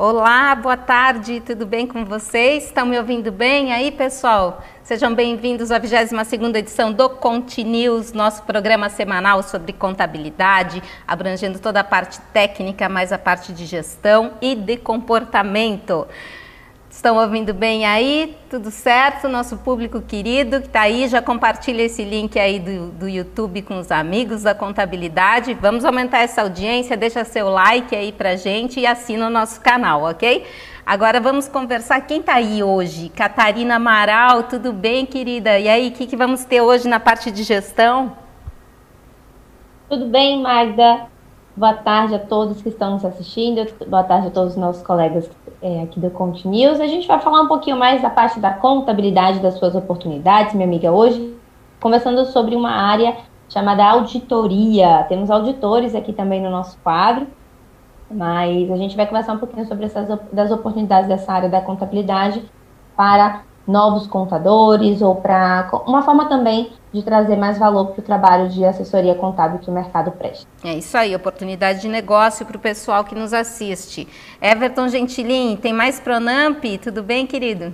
Olá, boa tarde, tudo bem com vocês? Estão me ouvindo bem aí, pessoal? Sejam bem-vindos à 22ª edição do Conte News, nosso programa semanal sobre contabilidade, abrangendo toda a parte técnica, mais a parte de gestão e de comportamento. Estão ouvindo bem aí? Tudo certo? Nosso público querido que está aí, já compartilha esse link aí do, do YouTube com os amigos da contabilidade. Vamos aumentar essa audiência, deixa seu like aí pra gente e assina o nosso canal, ok? Agora vamos conversar. Quem está aí hoje? Catarina Amaral, tudo bem, querida? E aí, o que, que vamos ter hoje na parte de gestão? Tudo bem, Magda? Boa tarde a todos que estão nos assistindo, boa tarde a todos os nossos colegas é, aqui do Conte News. A gente vai falar um pouquinho mais da parte da contabilidade das suas oportunidades, minha amiga, hoje, conversando sobre uma área chamada auditoria. Temos auditores aqui também no nosso quadro, mas a gente vai conversar um pouquinho sobre essas das oportunidades dessa área da contabilidade para novos contadores ou para uma forma também de trazer mais valor para o trabalho de assessoria contábil que o mercado presta. É isso aí, oportunidade de negócio para o pessoal que nos assiste. Everton Gentilin, tem mais Pronamp? Tudo bem, querido?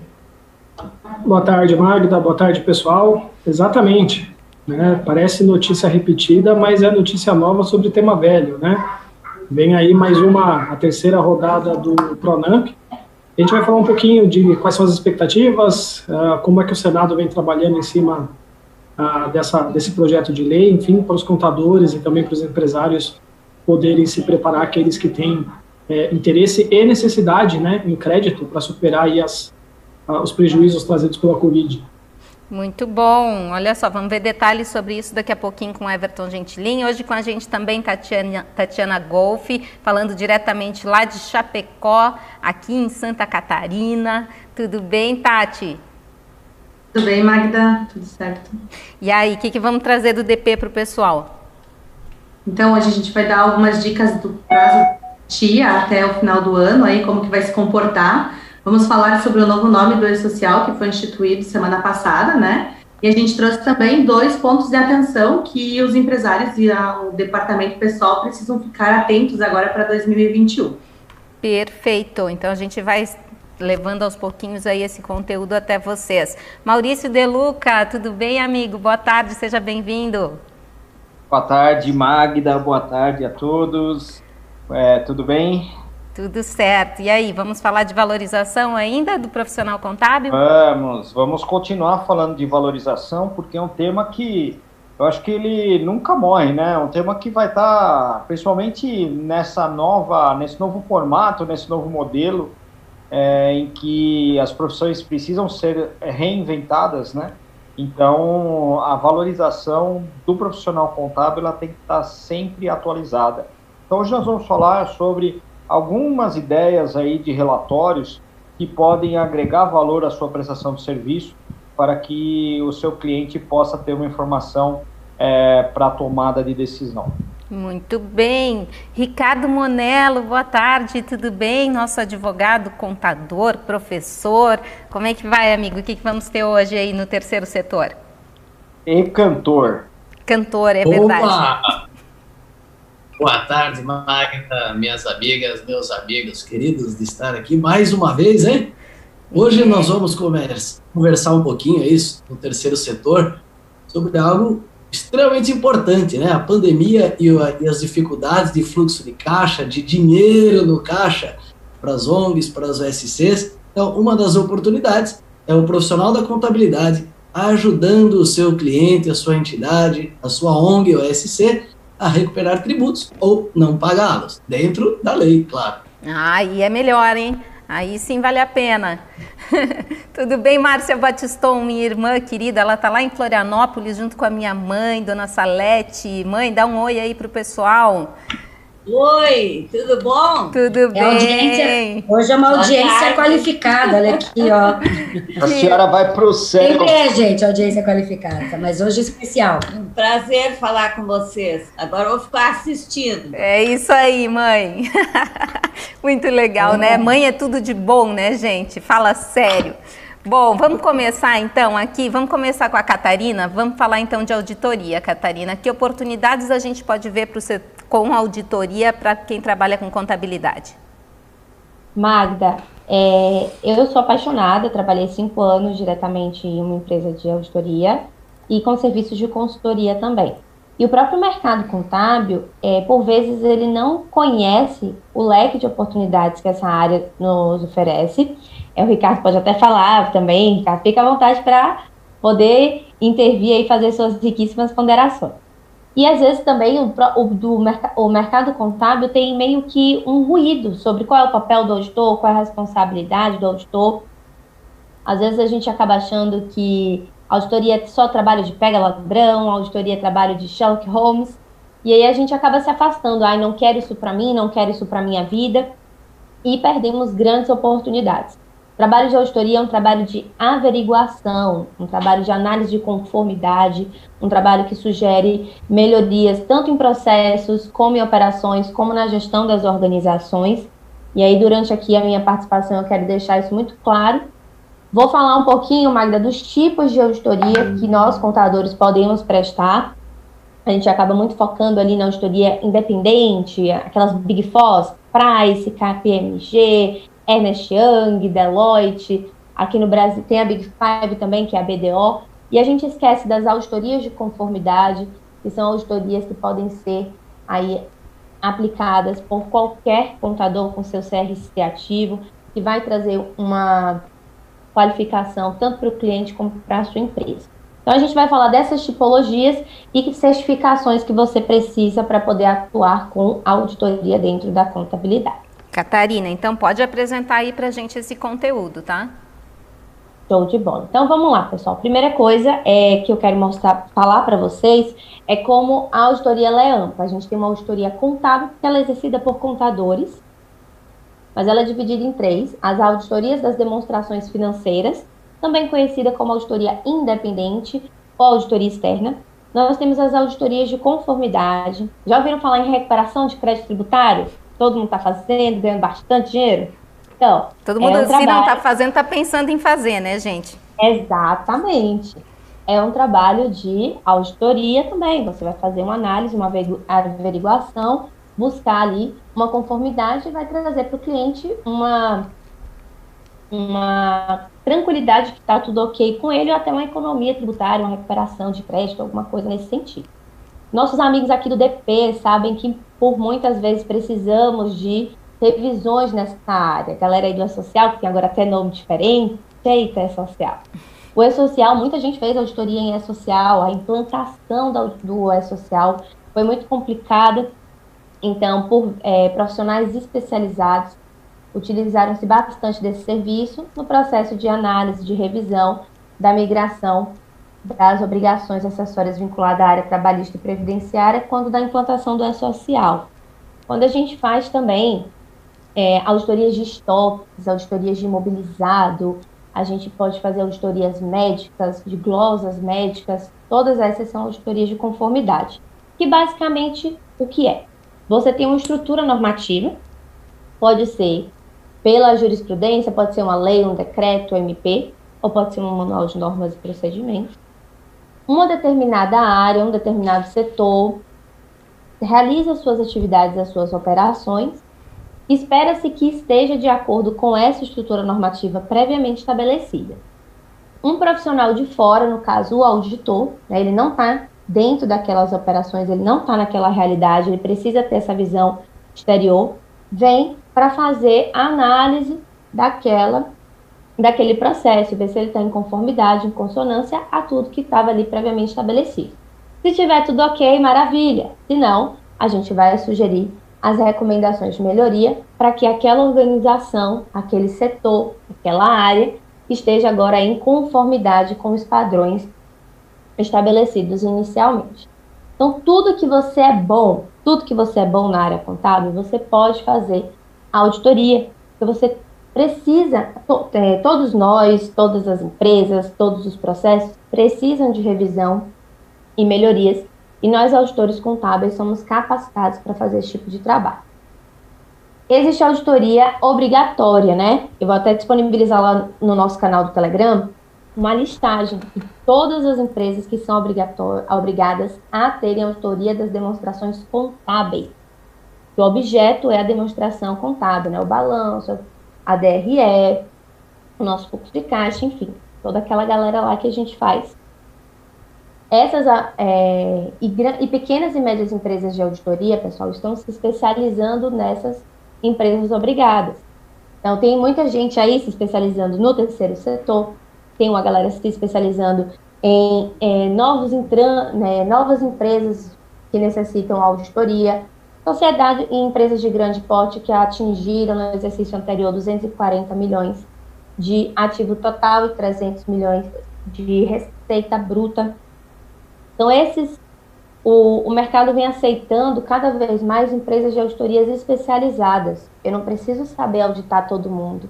Boa tarde, Magda. Boa tarde, pessoal. Exatamente. Né? Parece notícia repetida, mas é notícia nova sobre tema velho, né? Vem aí mais uma, a terceira rodada do Pronamp, a gente vai falar um pouquinho de quais são as expectativas, uh, como é que o Senado vem trabalhando em cima uh, dessa, desse projeto de lei, enfim, para os contadores e também para os empresários poderem se preparar, aqueles que têm é, interesse e necessidade né, em crédito para superar aí as, uh, os prejuízos trazidos pela Covid. Muito bom. Olha só, vamos ver detalhes sobre isso daqui a pouquinho com Everton Gentilin. Hoje com a gente também Tatiana, Tatiana Golfe, falando diretamente lá de Chapecó, aqui em Santa Catarina. Tudo bem, Tati? Tudo bem, Magda? Tudo certo. E aí, o que, que vamos trazer do DP para o pessoal? Então, hoje a gente vai dar algumas dicas do prazo tia até o final do ano, aí como que vai se comportar Vamos falar sobre o novo nome do E-Social, que foi instituído semana passada, né? E a gente trouxe também dois pontos de atenção que os empresários e o departamento pessoal precisam ficar atentos agora para 2021. Perfeito. Então a gente vai levando aos pouquinhos aí esse conteúdo até vocês. Maurício Deluca, tudo bem, amigo? Boa tarde, seja bem-vindo. Boa tarde, Magda. Boa tarde a todos. É, tudo bem? Tudo certo. E aí, vamos falar de valorização ainda do profissional contábil? Vamos, vamos continuar falando de valorização, porque é um tema que eu acho que ele nunca morre, né? É um tema que vai estar, tá, principalmente nessa nova, nesse novo formato, nesse novo modelo, é, em que as profissões precisam ser reinventadas, né? Então, a valorização do profissional contábil ela tem que estar sempre atualizada. Então, hoje nós vamos falar sobre algumas ideias aí de relatórios que podem agregar valor à sua prestação de serviço para que o seu cliente possa ter uma informação é, para tomada de decisão. Muito bem. Ricardo Monello, boa tarde, tudo bem? Nosso advogado, contador, professor. Como é que vai, amigo? O que, que vamos ter hoje aí no terceiro setor? E cantor. Cantor, é Opa! verdade. Boa tarde, Magda, minhas amigas, meus amigos queridos de estar aqui mais uma vez, hein? Hoje nós vamos conversar um pouquinho é isso, no terceiro setor sobre algo extremamente importante, né? A pandemia e, as dificuldades de fluxo de caixa, de dinheiro no caixa para as ONGs, para as OSCs. Então, uma das oportunidades é o profissional da contabilidade ajudando o seu cliente, a sua entidade, a sua ONG ou OSC a recuperar tributos ou não pagá-los, dentro da lei, claro. Ah, aí é melhor, hein? Aí sim vale a pena. Tudo bem, Márcia Batiston, minha irmã querida, ela tá lá em Florianópolis junto com a minha mãe, Dona Salete. Mãe, dá um oi aí pro pessoal. Oi, tudo bom? Tudo é bem. Audiência, hoje é uma audiência qualificada, olha aqui, ó. A senhora vai para o céu. Sempre é, gente, audiência qualificada, mas hoje é especial. Um prazer falar com vocês. Agora eu vou ficar assistindo. É isso aí, mãe. Muito legal, é. né? Mãe é tudo de bom, né, gente? Fala sério. Bom, vamos começar então aqui, vamos começar com a Catarina, vamos falar então de auditoria, Catarina. Que oportunidades a gente pode ver para o setor com auditoria para quem trabalha com contabilidade? Magda, é, eu sou apaixonada, trabalhei cinco anos diretamente em uma empresa de auditoria e com serviços de consultoria também. E o próprio mercado contábil, é, por vezes, ele não conhece o leque de oportunidades que essa área nos oferece. É, o Ricardo pode até falar também, Ricardo, fica à vontade para poder intervir e fazer suas riquíssimas ponderações. E às vezes também o, o, do, o mercado contábil tem meio que um ruído sobre qual é o papel do auditor, qual é a responsabilidade do auditor. Às vezes a gente acaba achando que auditoria é só trabalho de pega ladrão, auditoria é trabalho de Sherlock Holmes, e aí a gente acaba se afastando, ai, não quero isso para mim, não quero isso para minha vida, e perdemos grandes oportunidades. Trabalho de auditoria é um trabalho de averiguação, um trabalho de análise de conformidade, um trabalho que sugere melhorias tanto em processos, como em operações, como na gestão das organizações. E aí, durante aqui a minha participação, eu quero deixar isso muito claro. Vou falar um pouquinho, Magda, dos tipos de auditoria que nós, contadores, podemos prestar. A gente acaba muito focando ali na auditoria independente, aquelas Big Fours, Price, KPMG, Ernest Young, Deloitte, aqui no Brasil tem a Big Five também, que é a BDO, e a gente esquece das auditorias de conformidade, que são auditorias que podem ser aí aplicadas por qualquer contador com seu CRC ativo, que vai trazer uma qualificação tanto para o cliente como para a sua empresa. Então a gente vai falar dessas tipologias e certificações que você precisa para poder atuar com auditoria dentro da contabilidade. Catarina, então pode apresentar aí para a gente esse conteúdo, tá? Show de bola. Então vamos lá, pessoal. Primeira coisa é que eu quero mostrar, falar para vocês é como a auditoria é ampla. A gente tem uma auditoria contábil que ela é exercida por contadores, mas ela é dividida em três: as auditorias das demonstrações financeiras, também conhecida como auditoria independente ou auditoria externa. Nós temos as auditorias de conformidade. Já ouviram falar em recuperação de crédito tributário? Todo mundo está fazendo, ganhando bastante dinheiro. Então, todo mundo, é um se trabalho... não está fazendo, está pensando em fazer, né, gente? Exatamente. É um trabalho de auditoria também. Você vai fazer uma análise, uma averiguação, buscar ali uma conformidade e vai trazer para o cliente uma, uma tranquilidade que está tudo ok com ele, ou até uma economia tributária, uma recuperação de crédito, alguma coisa nesse sentido. Nossos amigos aqui do DP sabem que por muitas vezes precisamos de revisões nessa área. Galera aí do E-Social, que tem agora até nome diferente, eita, E-Social. O E-Social, muita gente fez auditoria em E-Social, a implantação do E-Social foi muito complicada. Então, por é, profissionais especializados, utilizaram-se bastante desse serviço no processo de análise, de revisão da migração das obrigações acessórias vinculadas à área trabalhista e previdenciária quando da implantação do E-Social. Quando a gente faz também é, auditorias de estoques, auditorias de imobilizado, a gente pode fazer auditorias médicas, de glosas médicas, todas essas são auditorias de conformidade. Que basicamente o que é? Você tem uma estrutura normativa, pode ser pela jurisprudência, pode ser uma lei, um decreto, um MP, ou pode ser um manual de normas e procedimentos uma determinada área, um determinado setor, realiza suas atividades, as suas operações, espera-se que esteja de acordo com essa estrutura normativa previamente estabelecida. Um profissional de fora, no caso o auditor, né, ele não está dentro daquelas operações, ele não está naquela realidade, ele precisa ter essa visão exterior, vem para fazer a análise daquela daquele processo, ver se ele está em conformidade, em consonância a tudo que estava ali previamente estabelecido. Se tiver tudo ok, maravilha. Se não, a gente vai sugerir as recomendações de melhoria para que aquela organização, aquele setor, aquela área esteja agora em conformidade com os padrões estabelecidos inicialmente. Então, tudo que você é bom, tudo que você é bom na área contábil, você pode fazer auditoria, porque você precisa, to, é, todos nós, todas as empresas, todos os processos precisam de revisão e melhorias, e nós, auditores contábeis, somos capacitados para fazer esse tipo de trabalho. Existe auditoria obrigatória, né? Eu vou até disponibilizar lá no nosso canal do Telegram uma listagem de todas as empresas que são obrigadas a terem auditoria das demonstrações contábeis. O objeto é a demonstração contábil, né? O balanço, a DRE, o nosso fluxo de caixa, enfim, toda aquela galera lá que a gente faz. Essas é, e, e pequenas e médias empresas de auditoria, pessoal, estão se especializando nessas empresas obrigadas. Então, tem muita gente aí se especializando no terceiro setor, tem uma galera se especializando em é, novos né, novas empresas que necessitam auditoria, sociedade e empresas de grande porte que atingiram no exercício anterior 240 milhões de ativo total e 300 milhões de receita bruta. Então, esses, o, o mercado vem aceitando cada vez mais empresas de auditorias especializadas. Eu não preciso saber auditar todo mundo.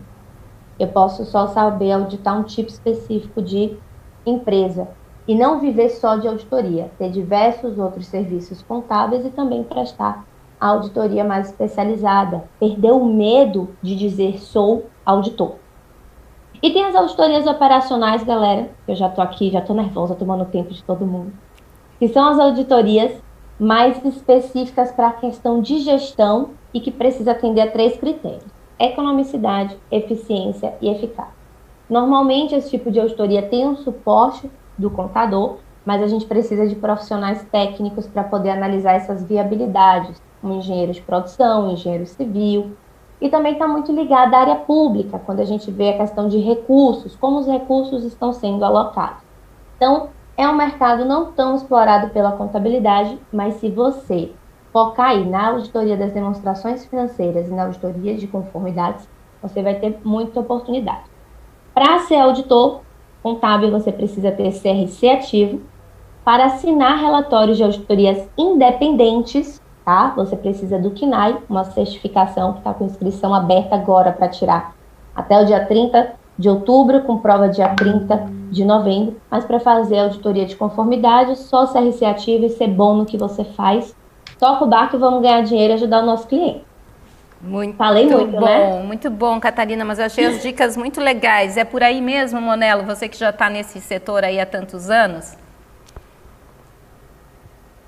Eu posso só saber auditar um tipo específico de empresa e não viver só de auditoria, ter diversos outros serviços contábeis e também prestar a auditoria mais especializada, perder o medo de dizer sou auditor. E tem as auditorias operacionais, galera, eu já tô aqui, já tô nervosa, tomando tempo de todo mundo, que são as auditorias mais específicas para a questão de gestão e que precisa atender a três critérios: economicidade, eficiência e eficácia. Normalmente, esse tipo de auditoria tem um suporte do contador, mas a gente precisa de profissionais técnicos para poder analisar essas viabilidades, um engenheiro de produção, engenheiro civil, e também está muito ligada à área pública, quando a gente vê a questão de recursos, como os recursos estão sendo alocados. Então, é um mercado não tão explorado pela contabilidade, mas se você focar aí na auditoria das demonstrações financeiras e na auditoria de conformidades, você vai ter muita oportunidade. Para ser auditor contábil, você precisa ter CRC ativo. Para assinar relatórios de auditorias independentes, tá? Você precisa do KNAI, uma certificação que está com inscrição aberta agora para tirar até o dia 30 de outubro, com prova dia 30 de novembro. Mas para fazer auditoria de conformidade, só CRC ativo e ser bom no que você faz. Toca o barco e vamos ganhar dinheiro e ajudar o nosso cliente. Muito Falei muito, bom, né? muito bom, Catarina, mas eu achei as dicas muito legais. É por aí mesmo, Monelo, você que já está nesse setor aí há tantos anos?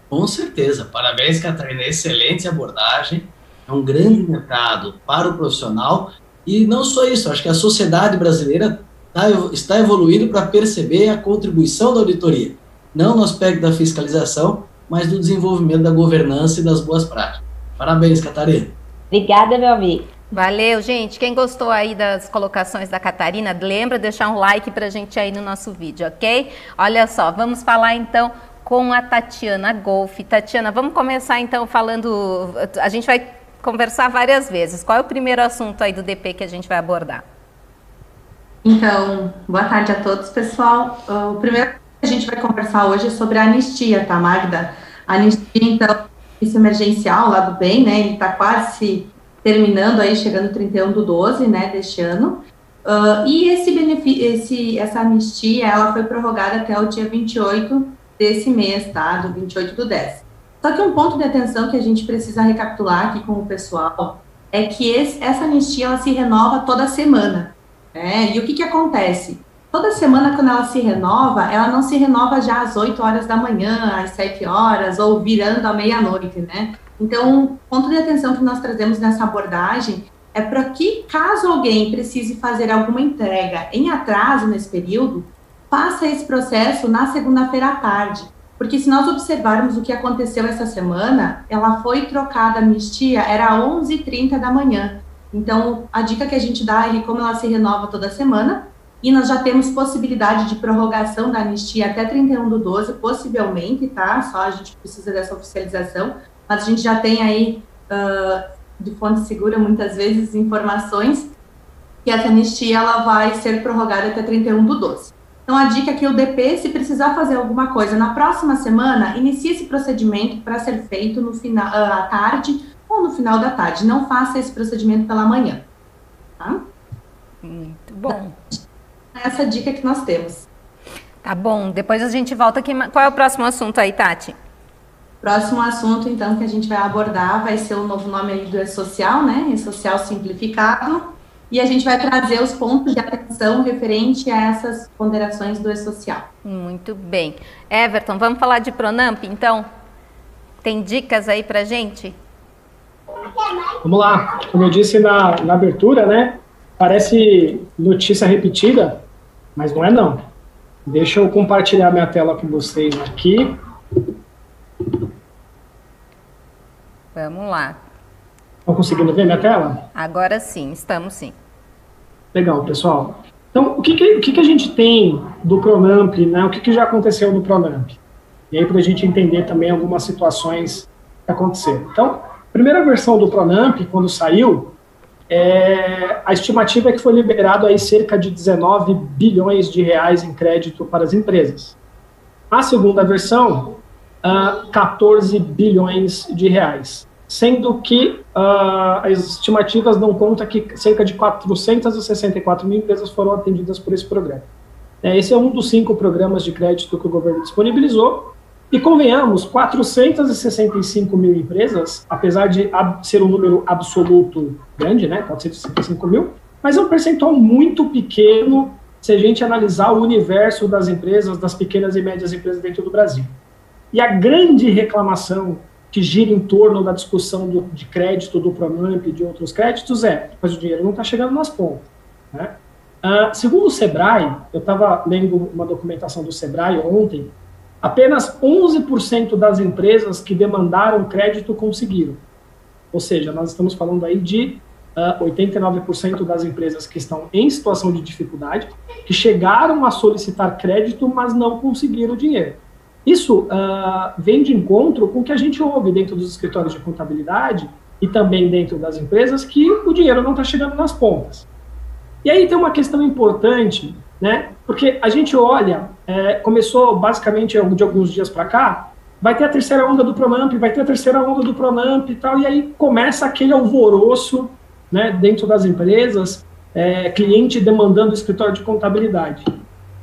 Com certeza. Parabéns, Catarina. Excelente abordagem. É um grande mercado para o profissional. E não só isso, acho que a sociedade brasileira tá, está evoluindo para perceber a contribuição da auditoria. Não no aspecto da fiscalização, mas do desenvolvimento da governança e das boas práticas. Parabéns, Catarina. Obrigada, meu amigo. Valeu, gente. Quem gostou aí das colocações da Catarina, lembra de deixar um like pra gente aí no nosso vídeo, ok? Olha só, vamos falar então com a Tatiana Golf. Tatiana, vamos começar então falando. A gente vai conversar várias vezes. Qual é o primeiro assunto aí do DP que a gente vai abordar? Então, boa tarde a todos, pessoal. O primeiro que a gente vai conversar hoje é sobre a anistia, tá, Magda? A anistia, então, isso emergencial lá do bem, né? Ele está quase terminando aí, chegando 31 do 12, né, deste ano. Uh, e esse benefício, esse, essa anistia, ela foi prorrogada até o dia 28 desse mês, tá? Do 28 do 10. Só que um ponto de atenção que a gente precisa recapitular aqui com o pessoal é que esse, essa anistia, ela se renova toda semana, né? E o que que acontece? Toda semana, quando ela se renova, ela não se renova já às 8 horas da manhã, às 7 horas, ou virando à meia-noite, né? Então, o ponto de atenção que nós trazemos nessa abordagem é para que, caso alguém precise fazer alguma entrega em atraso nesse período, faça esse processo na segunda-feira à tarde. Porque se nós observarmos o que aconteceu essa semana, ela foi trocada a anistia, era 11h30 da manhã. Então, a dica que a gente dá é como ela se renova toda semana, e nós já temos possibilidade de prorrogação da anistia até 31 do 12, possivelmente, tá? Só a gente precisa dessa oficialização, mas a gente já tem aí, uh, de fonte segura, muitas vezes, informações que essa anistia ela vai ser prorrogada até 31 do 12. Então, a dica é que o DP, se precisar fazer alguma coisa na próxima semana, inicie esse procedimento para ser feito no final, uh, à tarde ou no final da tarde. Não faça esse procedimento pela manhã. Tá? Muito bom essa dica que nós temos. Tá bom, depois a gente volta aqui. Qual é o próximo assunto aí, Tati? Próximo assunto, então, que a gente vai abordar vai ser o novo nome aí do E-Social, né? E-Social simplificado. E a gente vai trazer os pontos de atenção referente a essas ponderações do E-Social. Muito bem. Everton, vamos falar de Pronamp, então? Tem dicas aí pra gente? Vamos lá. Como eu disse na, na abertura, né? parece notícia repetida, mas não é não. Deixa eu compartilhar minha tela com vocês aqui. Vamos lá. Estão conseguindo ver minha tela? Agora sim, estamos sim. Legal, pessoal. Então, o que, que, o que, que a gente tem do Pronamp, né? O que, que já aconteceu no Pronamp? E aí, para a gente entender também algumas situações que aconteceram. Então, a primeira versão do Pronamp, quando saiu, é, a estimativa é que foi liberado aí cerca de 19 bilhões de reais em crédito para as empresas. A segunda versão, uh, 14 bilhões de reais, sendo que uh, as estimativas dão conta que cerca de 464 mil empresas foram atendidas por esse programa. É, esse é um dos cinco programas de crédito que o governo disponibilizou, e convenhamos, 465 mil empresas, apesar de ser um número absoluto grande, né, 465 mil, mas é um percentual muito pequeno se a gente analisar o universo das empresas, das pequenas e médias empresas dentro do Brasil. E a grande reclamação que gira em torno da discussão do, de crédito, do Pronamp e de outros créditos é, mas o dinheiro não está chegando nas pontas. Né? Uh, segundo o Sebrae, eu estava lendo uma documentação do Sebrae ontem, Apenas 11% das empresas que demandaram crédito conseguiram. Ou seja, nós estamos falando aí de uh, ah, 89% das empresas que estão em situação de dificuldade, que chegaram a solicitar crédito, mas não conseguiram dinheiro. Isso uh, vem de encontro com o que a gente ouve dentro dos escritórios de contabilidade e também dentro das empresas, que o dinheiro não está chegando nas pontas. E aí tem uma questão importante né? Porque a gente olha, é, começou basicamente de alguns dias para cá, vai ter a terceira onda do Pronamp, vai ter a terceira onda do Pronamp e tal, e aí começa aquele alvoroço, né, dentro das empresas, é, cliente demandando escritório de contabilidade.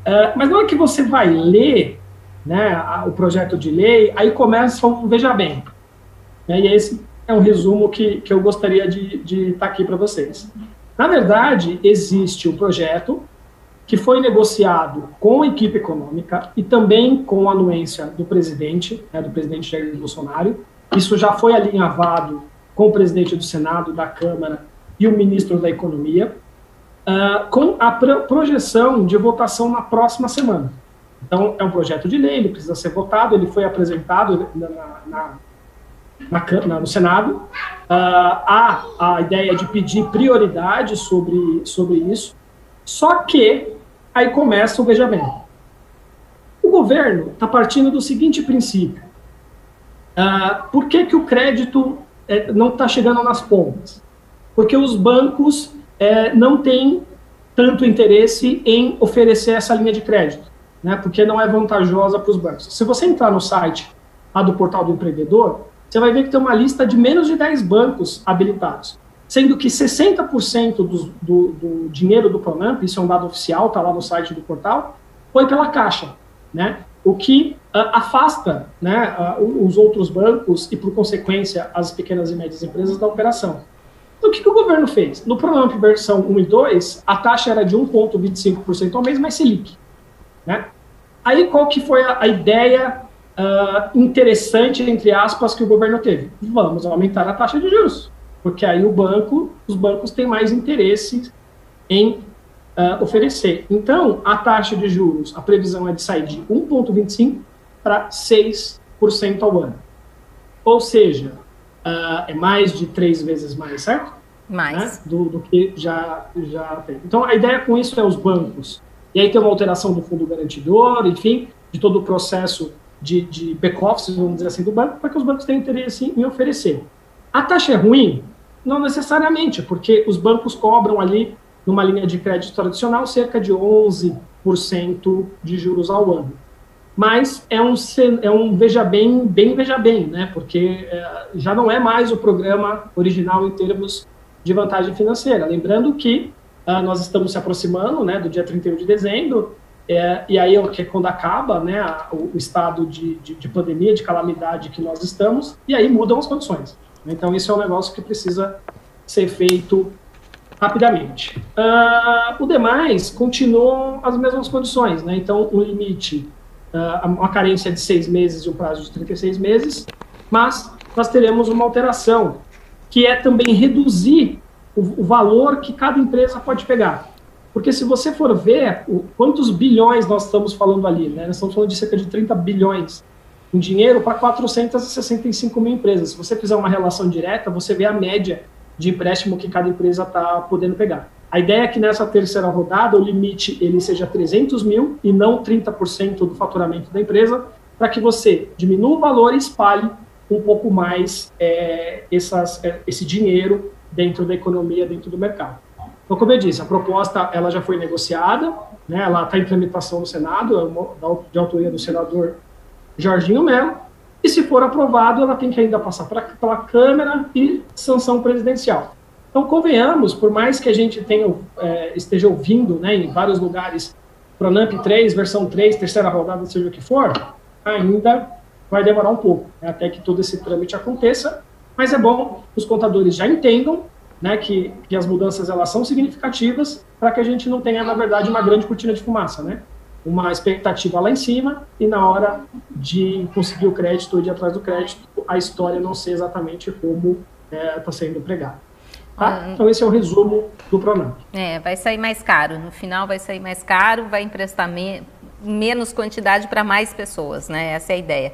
É, mas na hora que você vai ler, né, o projeto de lei, aí começa um veja bem. Né, e esse é um resumo que, que eu gostaria de estar tá aqui para vocês. Na verdade, existe o projeto, que foi negociado com a equipe econômica e também com a anuência do presidente, né, do presidente Jair Bolsonaro. Isso já foi alinhavado com o presidente do Senado, da Câmara e o ministro da Economia, uh, com a projeção de votação na próxima semana. Então, é um projeto de lei, ele precisa ser votado, ele foi apresentado na, na, na, na no Senado. Uh, há a ideia de pedir prioridade sobre, sobre isso, só que aí começa o veja bem. O governo está partindo do seguinte princípio: uh, por que, que o crédito é, não está chegando nas pontas? Porque os bancos é, não têm tanto interesse em oferecer essa linha de crédito, né? Porque não é vantajosa para os bancos. Se você entrar no site lá do portal do empreendedor, você vai ver que tem uma lista de menos de 10 bancos habilitados sendo que 60% do, do, do dinheiro do Pronamp, isso é um dado oficial, está lá no site do portal, foi pela Caixa, né? O que uh, afasta né, uh, os outros bancos e, por consequência, as pequenas e médias empresas da operação. Então, o que, que o governo fez? No Pronamp versão 1 e 2, a taxa era de 1,25% ao mês, mais Selic. Né? Aí, qual que foi a, a ideia uh, interessante, entre aspas, que o governo teve? Vamos aumentar a taxa de juros porque aí o banco, os bancos têm mais interesse em uh, oferecer. Então, a taxa de juros, a previsão é de sair de 1,25% para 6% ao ano. Ou seja, uh, é mais de três vezes mais, certo? Mais. Né? Do, do, que já, já tem. Então, a ideia com isso é os bancos. E aí tem uma alteração do fundo garantidor, enfim, de todo o processo de, de back-office, vamos dizer assim, do banco, para que os bancos tenham interesse em oferecer. A taxa é ruim? Não necessariamente, porque os bancos cobram ali, numa linha de crédito tradicional, cerca de 11% de juros ao ano. Mas é um, é um veja bem, bem veja bem, né? Porque é, já não é mais o programa original em termos de vantagem financeira. Lembrando que uh, nós estamos se aproximando né, do dia 31 de dezembro, é, e aí é quando acaba né, a, o, estado de, de, de pandemia, de calamidade que nós estamos, e aí mudam as condições. Então, isso é um negócio que precisa ser feito rapidamente. Uh, o demais continuam as mesmas condições, né? Então, o limite, uh, uma carência de seis meses e um prazo de 36 meses, mas nós teremos uma alteração, que é também reduzir o, o valor que cada empresa pode pegar. Porque se você for ver o, quantos bilhões nós estamos falando ali, né? Nós estamos falando de cerca de 30 bilhões em dinheiro para 465 mil empresas. Se você fizer uma relação direta, você vê a média de empréstimo que cada empresa está podendo pegar. A ideia é que nessa terceira rodada o limite ele seja 300 mil e não 30% do faturamento da empresa, para que você diminua o valor e espalhe um pouco mais é, essas, é, esse dinheiro dentro da economia, dentro do mercado. Então, como eu disse, a proposta ela já foi negociada, né, ela está em tramitação no Senado, é de autoria do senador Jorginho Melo, e se for aprovado, ela tem que ainda passar pela Câmara e sanção presidencial. Então, convenhamos, por mais que a gente tenha, é, esteja ouvindo né, em vários lugares Pronamp 3, versão 3, terceira rodada, seja o que for, ainda vai demorar um pouco, né, até que todo esse trâmite aconteça, mas é bom que os contadores já entendam né, que, que as mudanças elas são significativas para que a gente não tenha, na verdade, uma grande cortina de fumaça, né? Uma expectativa lá em cima e na hora de conseguir o crédito ou de ir atrás do crédito, a história não ser exatamente como está é, tá sendo pregada. Tá? Então esse é o resumo do Pronamp. É, vai sair mais caro. No final vai sair mais caro, vai emprestar me menos quantidade para mais pessoas, né? Essa é a ideia.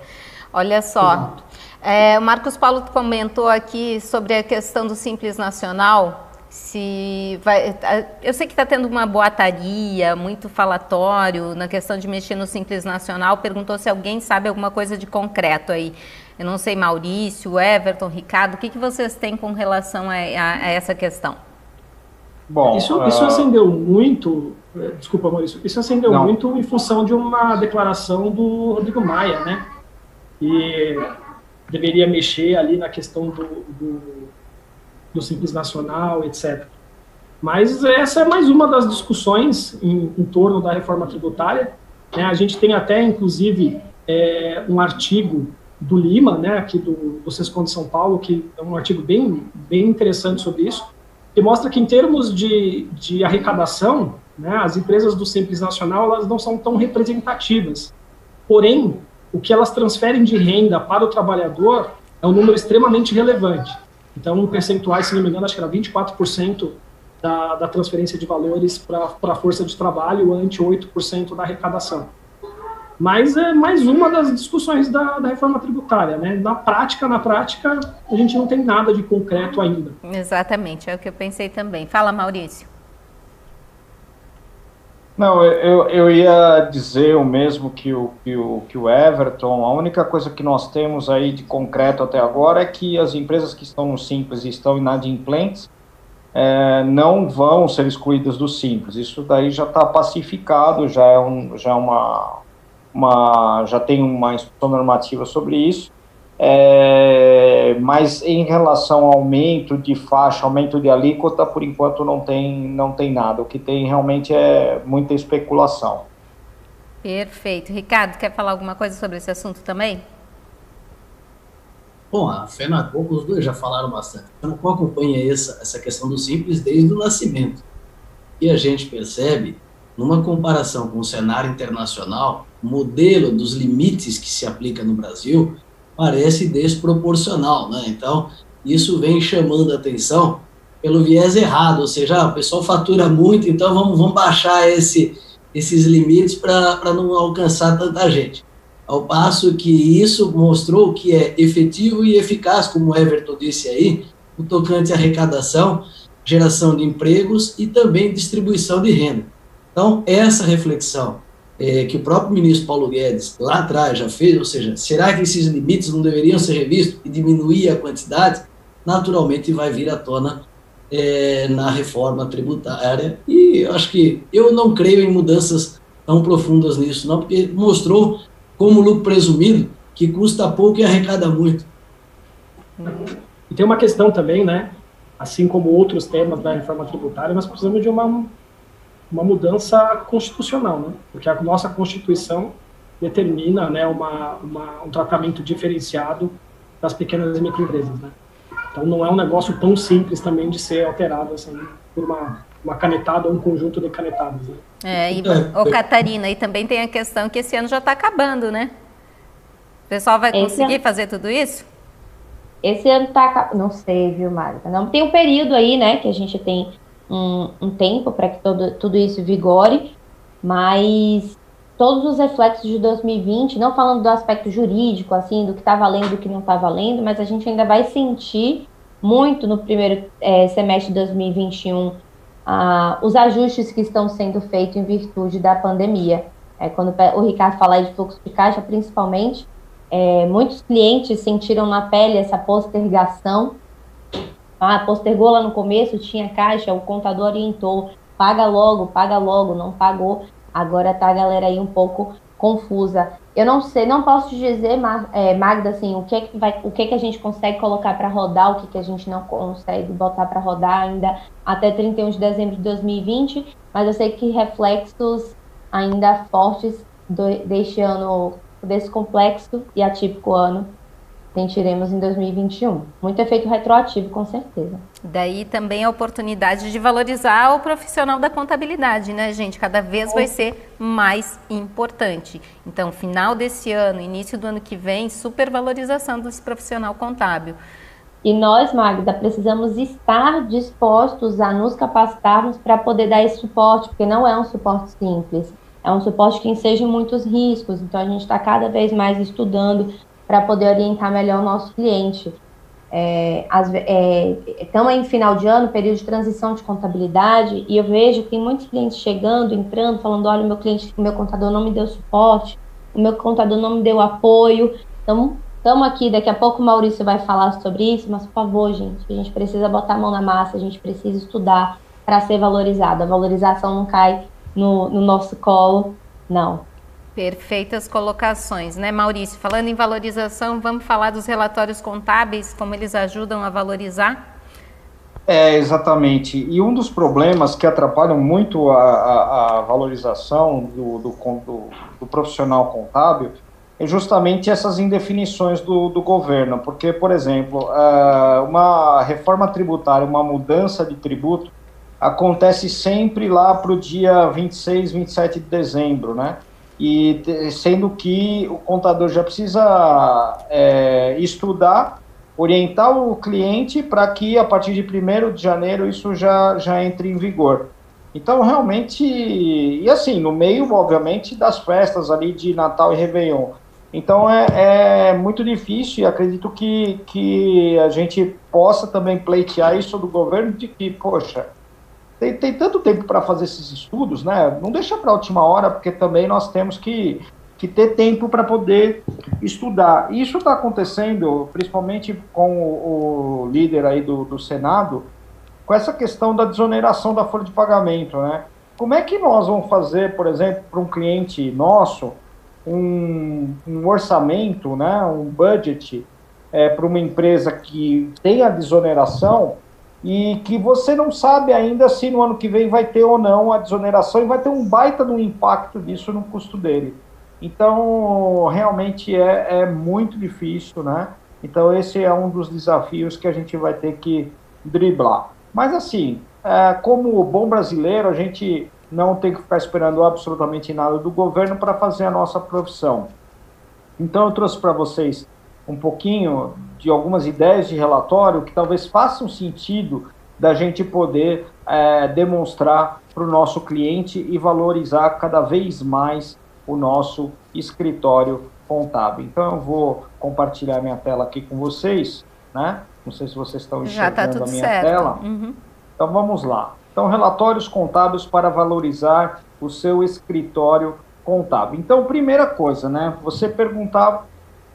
Olha só, é, o Marcos Paulo comentou aqui sobre a questão do Simples Nacional. Se vai, eu sei que está tendo uma boataria, muito falatório na questão de mexer no Simples Nacional. Perguntou se alguém sabe alguma coisa de concreto aí. Eu não sei, Maurício, Everton, Ricardo, o que, que vocês têm com relação a, a, a essa questão? Bom, isso, isso uh... acendeu muito, eh, desculpa, Maurício, isso acendeu não. muito em função de uma declaração do Rodrigo Maia, né? E deveria mexer ali na questão do, do, do Simples Nacional, etc. Mas essa é mais uma das discussões em, em torno da reforma tributária. Né? A gente tem até, inclusive, é, um artigo do Lima, né, aqui do, Sescon de São Paulo, que é um artigo bem, bem interessante sobre isso, que mostra que em termos de, de arrecadação, né, as empresas do Simples Nacional elas não são tão representativas. Porém, o que elas transferem de renda para o trabalhador é um número extremamente relevante. Então, um percentual, se não me engano, acho que era 24% da, da transferência de valores para a força de trabalho, ante 8% da arrecadação. Mas é mais uma das discussões da, da, reforma tributária, né? Na prática, na prática, a gente não tem nada de concreto ainda. Exatamente, é o que eu pensei também. Fala, Maurício. Não, eu, eu ia dizer o mesmo que o, que, o, que o Everton. A única coisa que nós temos aí de concreto até agora é que as empresas que estão no Simples e estão inadimplentes é, não vão ser excluídas do Simples. Isso daí já está pacificado, já é, um, já é uma, uma, já tem uma instrução normativa sobre isso. É, mas em relação ao aumento de faixa, aumento de alíquota, por enquanto não tem, não tem nada. O que tem realmente é muita especulação. Perfeito. Ricardo, quer falar alguma coisa sobre esse assunto também? Bom, a FENACOM, os dois já falaram bastante. A FENACOM acompanha essa, essa questão do simples desde o nascimento. E a gente percebe, numa comparação com o cenário internacional, o modelo dos limites que se aplica no Brasil parece desproporcional, né? Então, isso vem chamando a atenção pelo viés errado, ou seja, ah, o pessoal fatura muito, então vamos, vamos baixar esse, esses limites para não alcançar tanta gente. Ao passo que isso mostrou que é efetivo e eficaz, como o Everton disse aí, o tocante à arrecadação, geração de empregos e também distribuição de renda. Então, essa reflexão é, que o próprio ministro Paulo Guedes lá atrás já fez, ou seja, será que esses limites não deveriam ser revistos e diminuir a quantidade? Naturalmente vai vir à tona é, na reforma tributária e acho que eu não creio em mudanças tão profundas nisso, não, porque mostrou como lucro presumido que custa pouco e arrecada muito. E tem uma questão também, né? Assim como outros temas da reforma tributária, nós precisamos de uma uma mudança constitucional, né? porque a nossa Constituição determina né, uma, uma, um tratamento diferenciado das pequenas e microempresas. Né? Então não é um negócio tão simples também de ser alterado assim, por uma, uma canetada ou um conjunto de canetadas. Né? É, e, ô Catarina, e também tem a questão que esse ano já está acabando, né? O pessoal vai conseguir fazer tudo isso? Esse ano tá. Não sei, viu, Marta? Não tem um período aí, né? Que a gente tem um, um tempo para que todo, tudo isso vigore, mas todos os reflexos de 2020, não falando do aspecto jurídico, assim, do que está valendo e do que não está valendo, mas a gente ainda vai sentir muito no primeiro é, semestre de 2021 ah, os ajustes que estão sendo feitos em virtude da pandemia. É, quando o Ricardo fala de fluxo de caixa, principalmente, é, muitos clientes sentiram na pele essa postergação. Ah, postergou lá no começo, tinha caixa, o contador orientou, paga logo, paga logo, não pagou. Agora tá a galera aí um pouco confusa. Eu não sei, não posso dizer, é, Magda, assim, o que é que vai, o que é que a gente consegue colocar para rodar, o que, é que a gente não consegue botar para rodar ainda até 31 de dezembro de 2020, mas eu sei que reflexos ainda fortes do, deste ano, desse complexo e atípico ano sentiremos em 2021. Muito efeito retroativo, com certeza. Daí também a oportunidade de valorizar o profissional da contabilidade, né, gente? Cada vez vai ser mais importante. Então, final desse ano, início do ano que vem, supervalorização desse profissional contábil. E nós, Magda, precisamos estar dispostos a nos capacitarmos para poder dar esse suporte, porque não é um suporte simples. É um suporte que enseja muitos riscos, então a gente está cada vez mais estudando para poder orientar melhor o nosso cliente. É, estamos é, em final de ano, período de transição de contabilidade, e eu vejo que tem muitos clientes chegando, entrando, falando: olha, meu cliente, o meu contador não me deu suporte, o meu contador não me deu apoio. Então, estamos aqui, daqui a pouco o Maurício vai falar sobre isso, mas por favor, gente, a gente precisa botar a mão na massa, a gente precisa estudar para ser valorizado. A valorização não cai no, no nosso colo, não. Perfeitas colocações, né, Maurício? Falando em valorização, vamos falar dos relatórios contábeis, como eles ajudam a valorizar? É, exatamente. E um dos problemas que atrapalham muito a, a, a valorização do, do, do, do, profissional contábil é justamente essas indefinições do, governo. Porque, por exemplo, uma reforma tributária, uma mudança de tributo, acontece sempre lá para o dia 26, 27 de dezembro, né? E sendo que o contador já precisa é, estudar, orientar o cliente para que a partir de 1 de janeiro isso já, já entre em vigor. Então, realmente, e assim, no meio, obviamente, das festas ali de Natal e Réveillon. Então, é, é muito difícil e acredito que, que a gente possa também pleitear isso do governo de que, poxa, tem, tem tanto tempo para fazer esses estudos, né? Não deixa para a última hora, porque também nós temos que, que ter tempo para poder estudar. Isso está acontecendo, principalmente com o, o líder aí do, do Senado, com essa questão da desoneração da folha de pagamento, né? Como é que nós vamos fazer, por exemplo, para um cliente nosso, um, um, orçamento, né, um budget é, para uma empresa que tem a desoneração e que você não sabe ainda se no ano que vem vai ter ou não a desoneração e vai ter um baita de um impacto disso no custo dele. Então, realmente é, é muito difícil, né? Então, esse é um dos desafios que a gente vai ter que driblar. Mas, assim, é, como bom brasileiro, a gente não tem que ficar esperando absolutamente nada do governo para fazer a nossa profissão. Então, eu trouxe para vocês um pouquinho de algumas ideias de relatório que talvez façam sentido da gente poder é, demonstrar para o nosso cliente e valorizar cada vez mais o nosso escritório contábil. Então eu vou compartilhar minha tela aqui com vocês, né? Não sei se vocês estão tá enxergando tá a minha certo. tela. Uhum. Então vamos lá. Então relatórios contábeis para valorizar o seu escritório contábil. Então primeira coisa, né? Você perguntar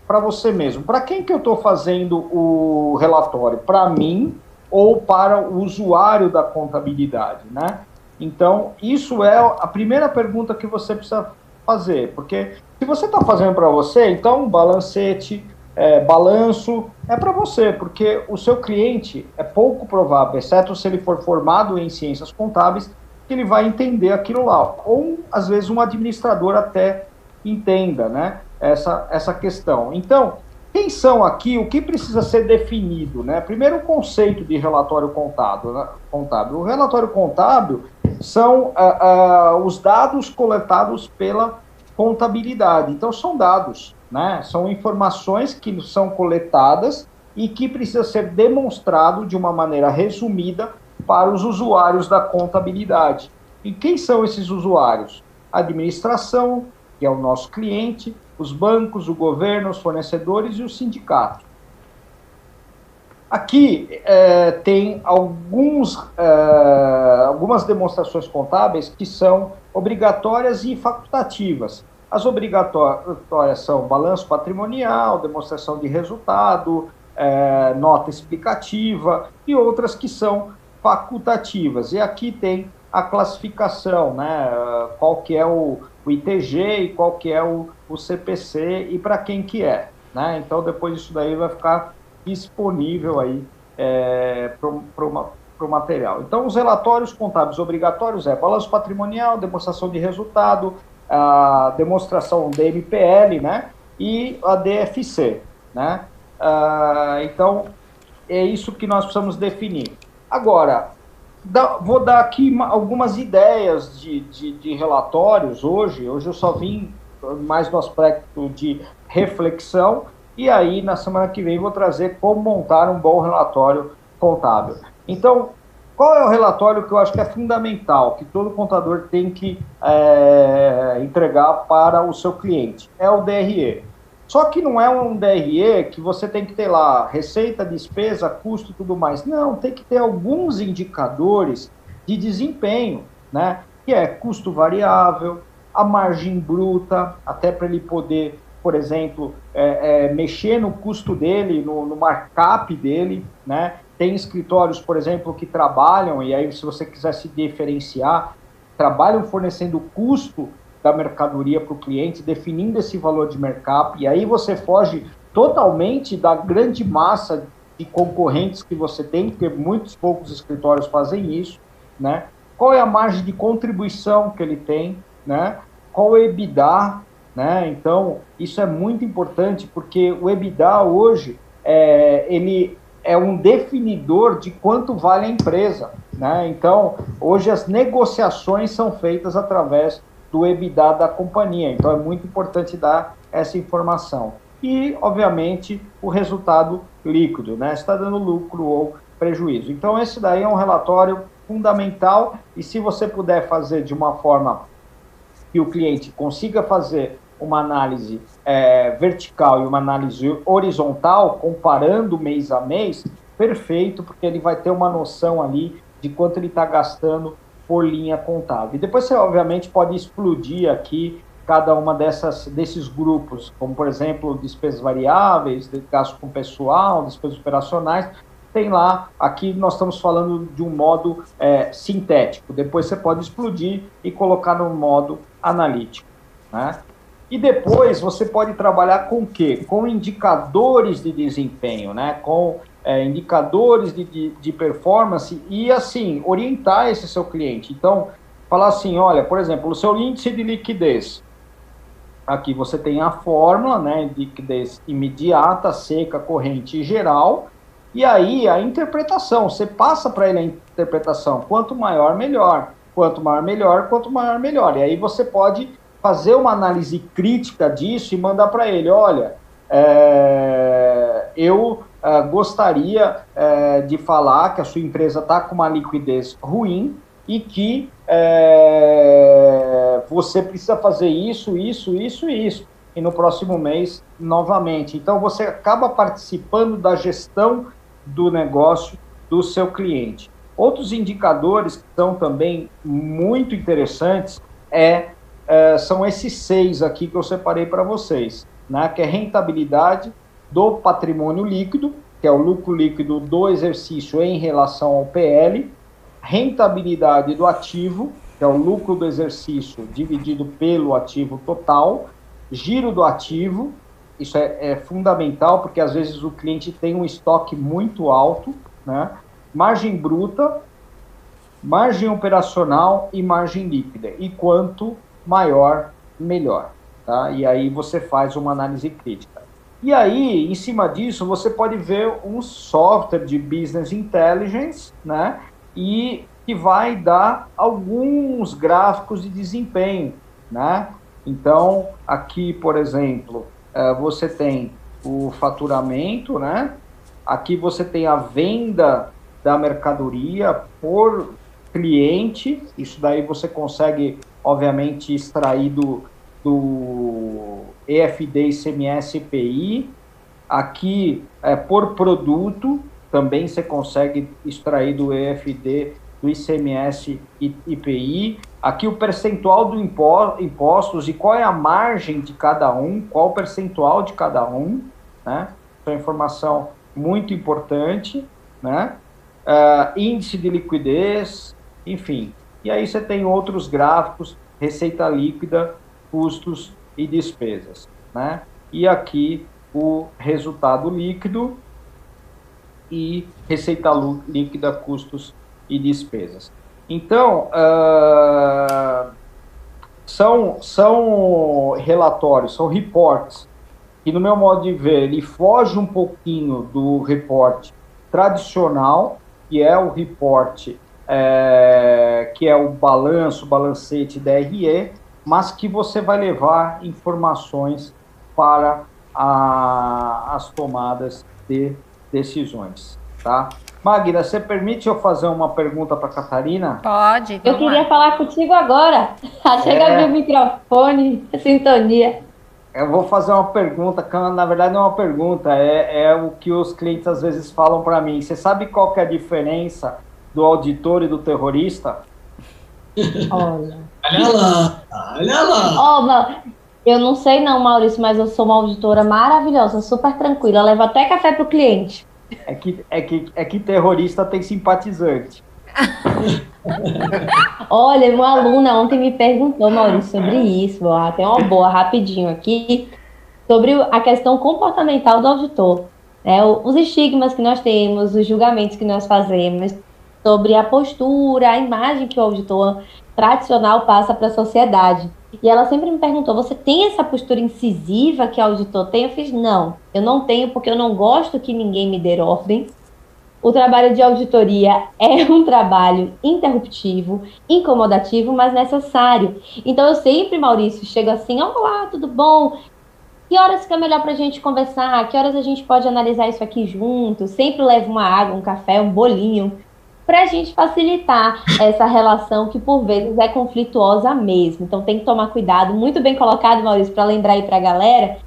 para você mesmo. Para quem que eu estou fazendo o relatório? Para mim ou para o usuário da contabilidade, né? Então, isso é a primeira pergunta que você precisa fazer, porque se você está fazendo para você, então balancete, é, balanço é para você, porque o seu cliente é pouco provável, exceto se ele for formado em ciências contábeis, que ele vai entender aquilo lá. Ou às vezes um administrador até entenda, né? Essa, essa questão. Então, quem são aqui, o que precisa ser definido? Né? Primeiro, o conceito de relatório contábil. Né? contábil. O relatório contábil são uh, uh, os dados coletados pela contabilidade. Então, são dados, né? são informações que são coletadas e que precisa ser demonstrado de uma maneira resumida para os usuários da contabilidade. E quem são esses usuários? A administração, que é o nosso cliente, os bancos, o governo, os fornecedores e os sindicatos. Aqui é, tem alguns, é, algumas demonstrações contábeis que são obrigatórias e facultativas. As obrigatórias são balanço patrimonial, demonstração de resultado, é, nota explicativa e outras que são facultativas. E aqui tem a classificação, né? Qual que é o, o ITG e qual que é o, o CPC e para quem que é, né? Então depois isso daí vai ficar disponível aí é, para o material. Então os relatórios contábeis obrigatórios é balanço patrimonial, demonstração de resultado, a demonstração DMPL, né? E a DFC, né? Ah, então, é isso que nós precisamos definir. Agora, dá, vou dar aqui algumas ideias de, de, de, relatórios hoje. Hoje eu só vim mais no aspecto de reflexão, e aí na semana que vem vou trazer como montar um bom relatório contábil. Então, qual é o relatório que eu acho que é fundamental, que todo contador tem que é, entregar para o seu cliente? É o DRE. Só que não é um DRE que você tem que ter lá receita, despesa, custo e tudo mais. Não, tem que ter alguns indicadores de desempenho, né? Que é custo variável, a margem bruta, até para ele poder, por exemplo, é, é, mexer no custo dele, no, no markup dele, né? Tem escritórios, por exemplo, que trabalham, e aí se você quiser se diferenciar, trabalham fornecendo custo da mercadoria para o cliente, definindo esse valor de mercado, e aí você foge totalmente da grande massa de concorrentes que você tem, porque muitos poucos escritórios fazem isso, né? Qual é a margem de contribuição que ele tem, né? Qual o EBITDA, né? Então, isso é muito importante, porque o EBITDA hoje, é, ele é um definidor de quanto vale a empresa, né? Então, hoje as negociações são feitas através do EBITDA da companhia. Então é muito importante dar essa informação. E, obviamente, o resultado líquido, né? Está dando lucro ou prejuízo. Então, esse daí é um relatório fundamental e se você puder fazer de uma forma que o cliente consiga fazer uma análise é, vertical e uma análise horizontal, comparando mês a mês, perfeito, porque ele vai ter uma noção ali de quanto ele está gastando por linha contábil. E depois você, obviamente, pode explodir aqui cada uma dessas desses grupos, como por exemplo despesas variáveis, gasto com pessoal, despesas operacionais. Tem lá, aqui nós estamos falando de um modo é, sintético. Depois você pode explodir e colocar no modo analítico, né? E depois você pode trabalhar com o quê? Com indicadores de desempenho, né? Com é, indicadores de, de, de, performance e, assim, orientar esse seu cliente. Então, falar assim, olha, por exemplo, o seu índice de liquidez. Aqui você tem a fórmula, né, de liquidez imediata, seca, corrente e geral. E aí a interpretação, você passa para ele a interpretação, quanto maior, melhor. Quanto maior, melhor, quanto maior, melhor. E aí você pode fazer uma análise crítica disso e mandar para ele, olha, é, eu uh, gostaria uh, de falar que a sua empresa está com uma liquidez ruim e que uh, você precisa fazer isso, isso, isso isso. E no próximo mês, novamente. Então, você acaba participando da gestão do negócio do seu cliente. Outros indicadores que são também muito interessantes é, é são esses seis aqui que eu separei para vocês, né? que é rentabilidade, do patrimônio líquido, que é o lucro líquido do exercício em relação ao PL, rentabilidade do ativo, que é o lucro do exercício dividido pelo ativo total, giro do ativo, isso é, é fundamental porque às vezes o cliente tem um estoque muito alto, né? margem bruta, margem operacional e margem líquida. E quanto maior, melhor. Tá? E aí você faz uma análise crítica. E aí, em cima disso, você pode ver um software de business intelligence, né? E que vai dar alguns gráficos de desempenho, né? Então, aqui, por exemplo, eh, você tem o faturamento, né? Aqui você tem a venda da mercadoria por cliente, isso daí você consegue, obviamente, extrair do, do EFD, ICMS, IPI. Aqui, é, por produto, também você consegue extrair do EFD, do ICMS e IPI. Aqui o percentual do impo impostos e qual é a margem de cada um, qual o percentual de cada um, né? Essa é uma informação muito importante, né? Uh, índice de liquidez, enfim. E aí você tem outros gráficos, receita líquida, custos e despesas, né? E aqui o resultado líquido e receita líquida, custos e despesas. Então, uh, são, são relatórios, são reports, que no meu modo de ver, ele foge um pouquinho do reporte tradicional, que é o reporte, é, que é o balanço, balancete DRE, mas que você vai levar informações para a, as tomadas de decisões, tá? Magda, você permite eu fazer uma pergunta para Catarina? Pode. Eu queria lá. falar contigo agora. Chega é... o microfone, sintonia. Eu vou fazer uma pergunta, que na verdade não é uma pergunta, é, é o que os clientes às vezes falam para mim. Você sabe qual que é a diferença do auditor e do terrorista? Olha. olha lá, olha lá. Oh, eu não sei não, Maurício, mas eu sou uma auditora maravilhosa, super tranquila. Levo até café pro cliente. É que, é que, é que terrorista tem simpatizante. Olha, uma aluna ontem me perguntou, Maurício, sobre isso. Ó, tem uma boa, rapidinho aqui, sobre a questão comportamental do auditor. Né? Os estigmas que nós temos, os julgamentos que nós fazemos, sobre a postura, a imagem que o auditor tradicional passa para a sociedade. E ela sempre me perguntou: você tem essa postura incisiva que auditor tem? Eu fiz: não, eu não tenho porque eu não gosto que ninguém me dê ordem. O trabalho de auditoria é um trabalho interruptivo, incomodativo, mas necessário. Então eu sempre, Maurício, chego assim: olá, tudo bom? Que horas fica melhor para a gente conversar? Que horas a gente pode analisar isso aqui junto? Sempre levo uma água, um café, um bolinho para a gente facilitar essa relação que por vezes é conflituosa mesmo. Então tem que tomar cuidado, muito bem colocado, Maurício, para lembrar aí para a galera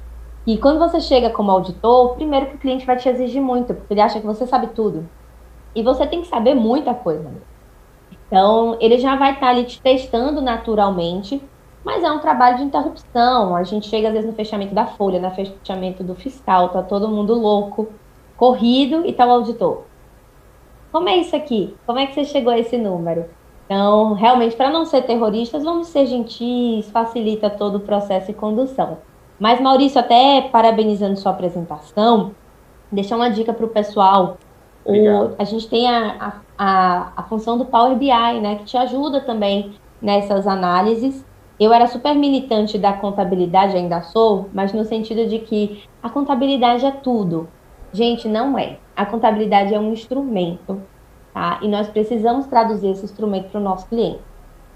que quando você chega como auditor, primeiro que o cliente vai te exigir muito, porque ele acha que você sabe tudo. E você tem que saber muita coisa. Então, ele já vai estar tá ali te testando naturalmente, mas é um trabalho de interrupção. A gente chega às vezes no fechamento da folha, no fechamento do fiscal, tá todo mundo louco, corrido e tá o auditor como é isso aqui? Como é que você chegou a esse número? Então, realmente, para não ser terroristas, vamos ser gentis, facilita todo o processo e condução. Mas, Maurício, até parabenizando sua apresentação, deixar uma dica para o pessoal. O, a gente tem a, a, a função do Power BI, né, que te ajuda também nessas análises. Eu era super militante da contabilidade, ainda sou, mas no sentido de que a contabilidade é tudo. Gente, não é. A contabilidade é um instrumento, tá? E nós precisamos traduzir esse instrumento para o nosso cliente.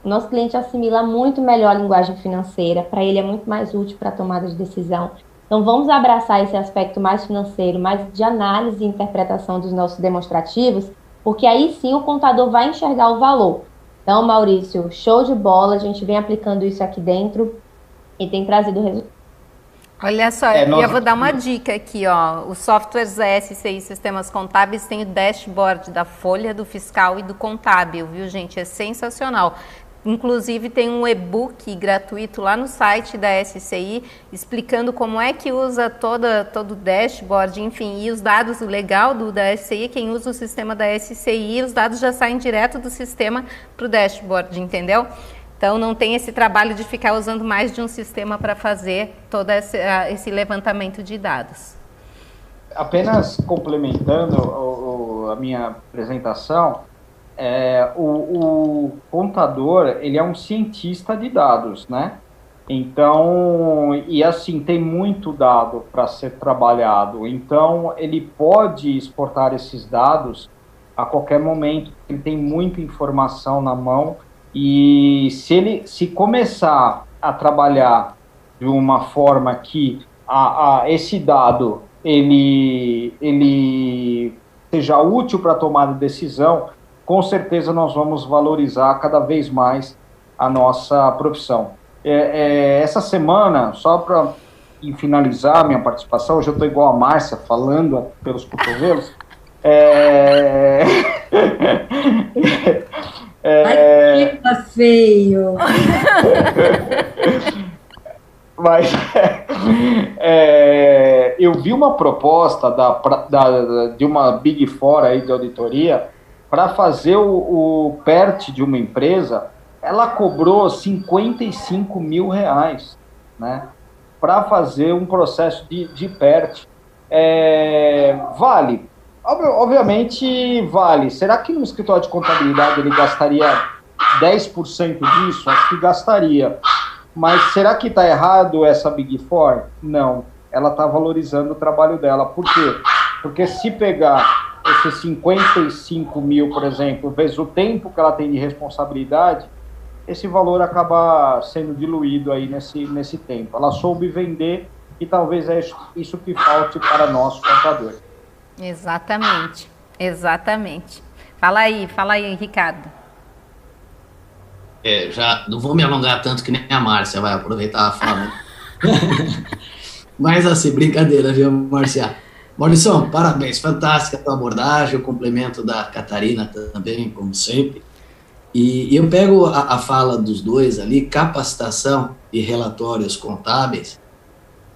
O nosso cliente assimila muito melhor a linguagem financeira, para ele é muito mais útil para a tomada de decisão. Então, vamos abraçar esse aspecto mais financeiro, mais de análise e interpretação dos nossos demonstrativos, porque aí sim o contador vai enxergar o valor. Então, Maurício, show de bola, a gente vem aplicando isso aqui dentro e tem trazido resultados. Olha só, é, nós... eu vou dar uma dica aqui, ó. Os softwares SCI Sistemas Contábeis têm o dashboard da folha, do fiscal e do contábil, viu, gente? É sensacional. Inclusive tem um e-book gratuito lá no site da SCI explicando como é que usa toda, todo o dashboard, enfim, e os dados, o legal do da SCI, quem usa o sistema da SCI, os dados já saem direto do sistema para o dashboard, entendeu? Então, não tem esse trabalho de ficar usando mais de um sistema para fazer todo esse, esse, levantamento de dados. Apenas complementando o, o, a minha apresentação, é, o, o, contador ele é um cientista de dados, né? Então, e assim, tem muito dado para ser trabalhado. Então, ele pode exportar esses dados a qualquer momento, ele tem muita informação na mão e se ele se começar a trabalhar de uma forma que a, a esse dado ele, ele seja útil para a tomada de decisão, com certeza nós vamos valorizar cada vez mais a nossa profissão. É, é, essa semana, só para finalizar minha participação, hoje eu estou igual a Márcia, falando pelos cotovelos. É... Ai, que tá feio! Mas é, eu vi uma proposta da, da, de uma Big Four aí de auditoria para fazer o, o PERT de uma empresa, ela cobrou 55 mil reais, né? Para fazer um processo de, de PERT. É, vale, obviamente vale. Será que no escritório de contabilidade ele gastaria 10% disso? Acho que gastaria. Mas será que está errado essa Big Four? Não. Ela está valorizando o trabalho dela. Por quê? Porque se pegar esses 55 mil, por exemplo, vezes o tempo que ela tem de responsabilidade, esse valor acaba sendo diluído aí nesse, nesse tempo. Ela soube vender e talvez é isso que falte para nós, contadores. Exatamente, exatamente. Fala aí, fala aí, Ricardo. É, já não vou me alongar tanto que nem a Márcia vai aproveitar a fala. Mas assim, brincadeira, viu, Márcia? Maurício, parabéns, fantástica a tua abordagem, o complemento da Catarina também, como sempre. E, eu pego a, a, fala dos dois ali, capacitação e relatórios contábeis,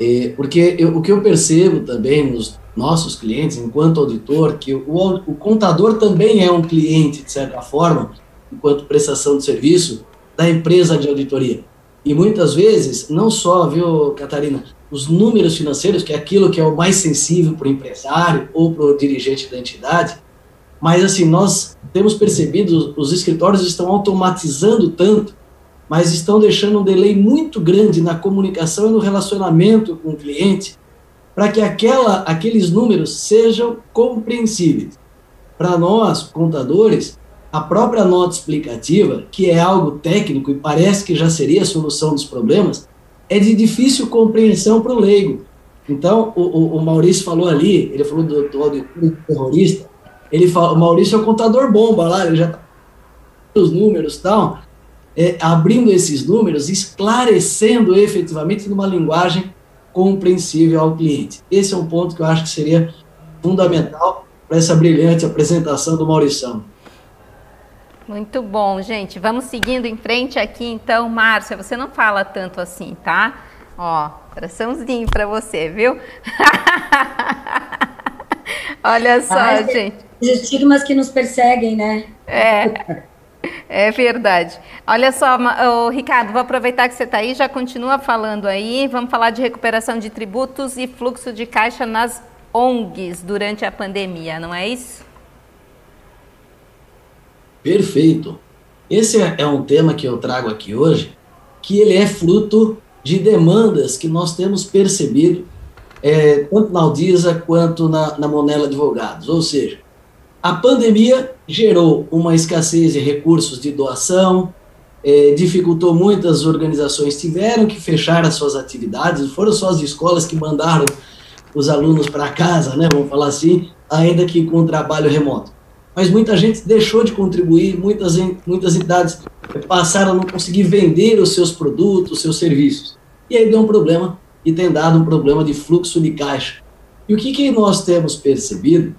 é, porque eu, o que eu percebo também nos nossos clientes, enquanto auditor, que o, o contador também é um cliente, de certa forma, enquanto prestação de serviço da empresa de auditoria. E muitas vezes, não só, viu, Catarina, os números financeiros, que é aquilo que é o mais sensível para o empresário ou para o dirigente da entidade, mas assim, nós temos percebido, os escritórios estão automatizando tanto, mas estão deixando um delay muito grande na comunicação e no relacionamento com o cliente, para que aquela, aqueles números sejam compreensíveis. Para nós, contadores, a própria nota explicativa, que é algo técnico e parece que já seria a solução dos problemas, é de difícil compreensão para o leigo. Então, o, o, o, Maurício falou ali, ele falou do, do terrorista, ele fala, o Maurício é o contador bomba lá, ele já tá os números e tal, é, abrindo esses números, esclarecendo efetivamente numa linguagem compreensível ao cliente. Esse é um ponto que eu acho que seria fundamental para essa brilhante apresentação do Maurição. Muito bom, gente. Vamos seguindo em frente aqui, então, Márcia. Você não fala tanto assim, tá? Ó, coraçãozinho para você, viu? Olha só, Ai, gente. Os estigmas que nos perseguem, né? É. É verdade. Olha só, o Ricardo, vou aproveitar que você está aí, já continua falando aí. Vamos falar de recuperação de tributos e fluxo de caixa nas ONGs durante a pandemia, não é isso? Perfeito. Esse é, um tema que eu trago aqui hoje, que ele é fruto de demandas que nós temos percebido, é, tanto na Aldisa quanto na, na Monela Advogados. Ou seja, a pandemia gerou uma escassez de recursos de doação, é, dificultou muitas organizações, tiveram que fechar as suas atividades, foram só as escolas que mandaram os alunos para casa, né, vamos falar assim, ainda que com trabalho remoto mas muita gente deixou de contribuir, muitas, muitas entidades passaram a não conseguir vender os seus produtos, os seus serviços. E aí deu um problema, e tem dado um problema de fluxo de caixa. E o que, que nós temos percebido?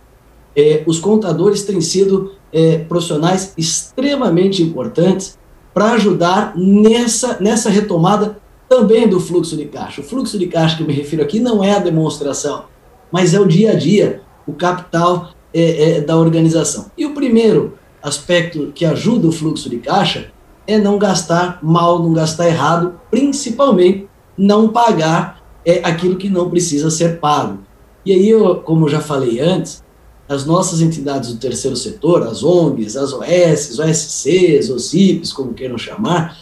É, os contadores têm sido é, profissionais extremamente importantes para ajudar nessa, nessa retomada também do fluxo de caixa. O fluxo de caixa que eu me refiro aqui não é a demonstração, mas é o dia a dia, o capital é, é, da organização. E o primeiro aspecto que ajuda o fluxo de caixa é não gastar mal, não gastar errado, principalmente não pagar é, aquilo que não precisa ser pago. E aí, eu, como eu já falei antes, as nossas entidades do terceiro setor, as ONGs, as OS, OSCs, OCIPs, como queiram chamar,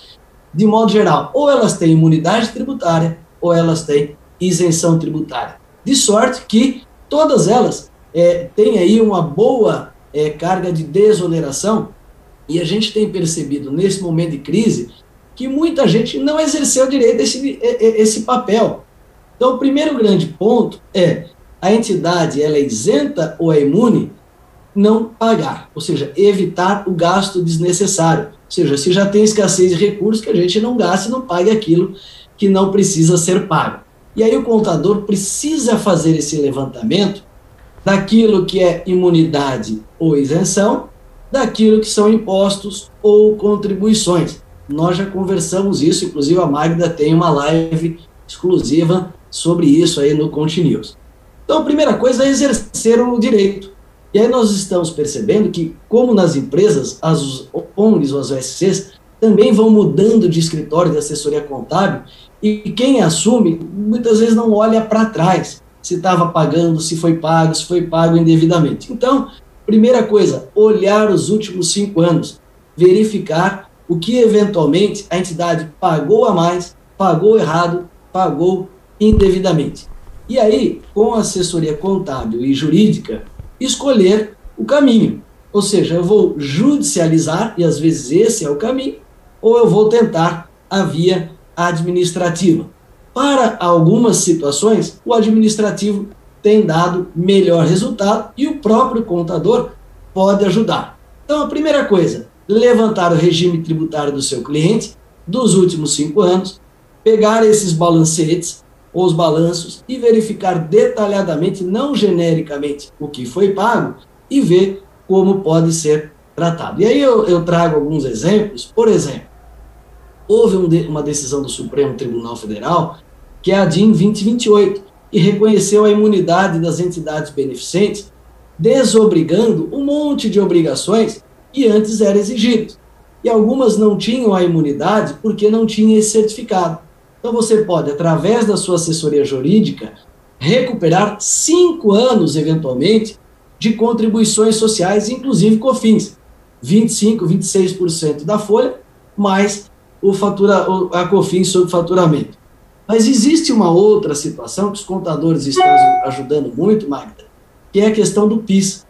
de modo geral, ou elas têm imunidade tributária, ou elas têm isenção tributária. De sorte que todas elas é, tem aí uma boa é, carga de desoneração, e a gente tem percebido nesse momento de crise que muita gente não exerceu direito esse, esse papel. Então, o primeiro grande ponto é a entidade ela é isenta ou é imune, não pagar, ou seja, evitar o gasto desnecessário. Ou seja, se já tem escassez de recursos, que a gente não gaste não pague aquilo que não precisa ser pago. E aí o contador precisa fazer esse levantamento daquilo que é imunidade ou isenção, daquilo que são impostos ou contribuições. Nós já conversamos isso, inclusive a Magda tem uma live exclusiva sobre isso aí no Continuous. Então, a primeira coisa é exercer o direito. E aí nós estamos percebendo que, como nas empresas, as ONGs ou as OSCs também vão mudando de escritório de assessoria contábil e quem assume muitas vezes não olha para trás se estava pagando, se foi pago, se foi pago indevidamente. Então, primeira coisa, olhar os últimos cinco anos, verificar o que eventualmente a entidade pagou a mais, pagou errado, pagou indevidamente. E aí, com assessoria contábil e jurídica, escolher o caminho. Ou seja, eu vou judicializar, e às vezes esse é o caminho, ou eu vou tentar a via administrativa. Para algumas situações, o administrativo tem dado melhor resultado e o próprio contador pode ajudar. Então, a primeira coisa, levantar o regime tributário do seu cliente dos últimos cinco anos, pegar esses balancetes ou os balanços e verificar detalhadamente, não genericamente, o que foi pago e ver como pode ser tratado. E aí eu, eu trago alguns exemplos. Por exemplo, houve um de, uma decisão do Supremo Tribunal Federal, que é a DIN 2028, que reconheceu a imunidade das entidades beneficentes, desobrigando um monte de obrigações que antes eram exigidas. E algumas não tinham a imunidade porque não tinham esse certificado. Então você pode, através da sua assessoria jurídica, recuperar cinco anos, eventualmente, de contribuições sociais, inclusive COFINS. 25, 26% da folha, mais o fatura, a COFINS sobre faturamento. Mas existe uma outra situação que os contadores estão ajudando muito, Magda, que é a questão do PIS.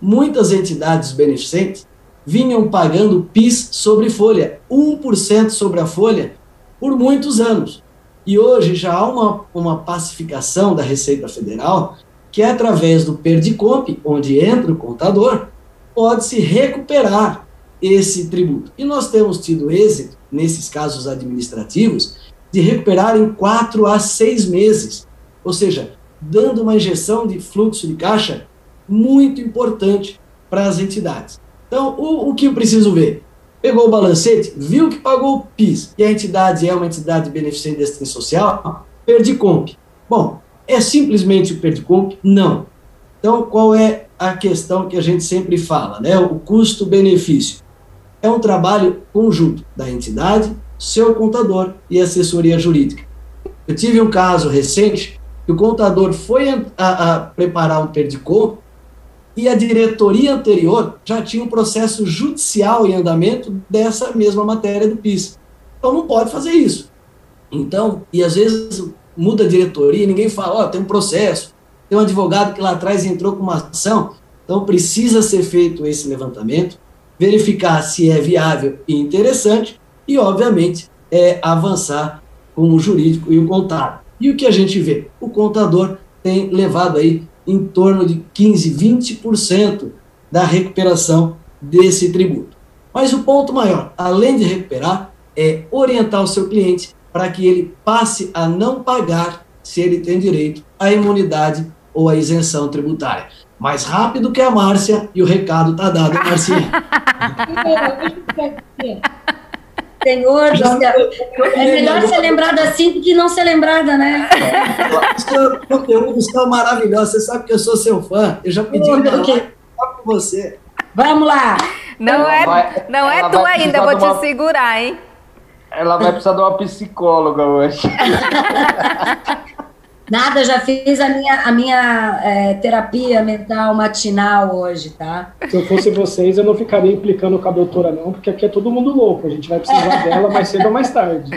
Muitas entidades beneficentes vinham pagando PIS sobre folha, 1% sobre a folha, por muitos anos. E hoje já há uma, uma pacificação da Receita Federal que, é através do Perdicomp, onde entra o contador, pode-se recuperar esse tributo. E nós temos tido êxito, nesses casos administrativos, de recuperar em quatro a seis meses. Ou seja, dando uma injeção de fluxo de caixa muito importante para as entidades. Então, o, o que eu preciso ver? Pegou o balancete, viu que pagou o PIS e a entidade é uma entidade beneficente de assistência social, Perdicomp. Bom, é simplesmente o Perdicomp? Não. Então, qual é a questão que a gente sempre fala, né? O custo-benefício. É um trabalho conjunto da entidade, seu contador e assessoria jurídica. Eu tive um caso recente que o contador foi a, a preparar um Perdicomp e a diretoria anterior já tinha um processo judicial em andamento dessa mesma matéria do PIS. Então não pode fazer isso. Então, e às vezes muda a diretoria ninguém fala, ó, oh, tem um processo, tem um advogado que lá atrás entrou com uma ação, então precisa ser feito esse levantamento, verificar se é viável e interessante e, obviamente, é avançar com o jurídico e o contábil. E o que a gente vê? O contador tem levado aí em torno de 15, 20% da recuperação desse tributo. Mas o ponto maior, além de recuperar, é orientar o seu cliente para que ele passe a não pagar se ele tem direito à imunidade ou à isenção tributária. Mais rápido que a Márcia e o recado está dado, Marcinha. Senhor do céu. É melhor ser lembrada assim do que não ser lembrada, né? Conteúdo está maravilhoso. Você sabe que eu sou seu fã. Eu já pedi uma live com você. Vamos lá. Não ela é, vai, não é tu ainda, vou uma... te segurar, hein? Ela vai precisar de uma psicóloga hoje. Nada, já fiz a minha, a minha é, terapia mental matinal hoje, tá? Se eu fosse vocês, eu não ficaria implicando com a doutora, não, porque aqui é todo mundo louco. A gente vai precisar dela mais cedo ou mais tarde.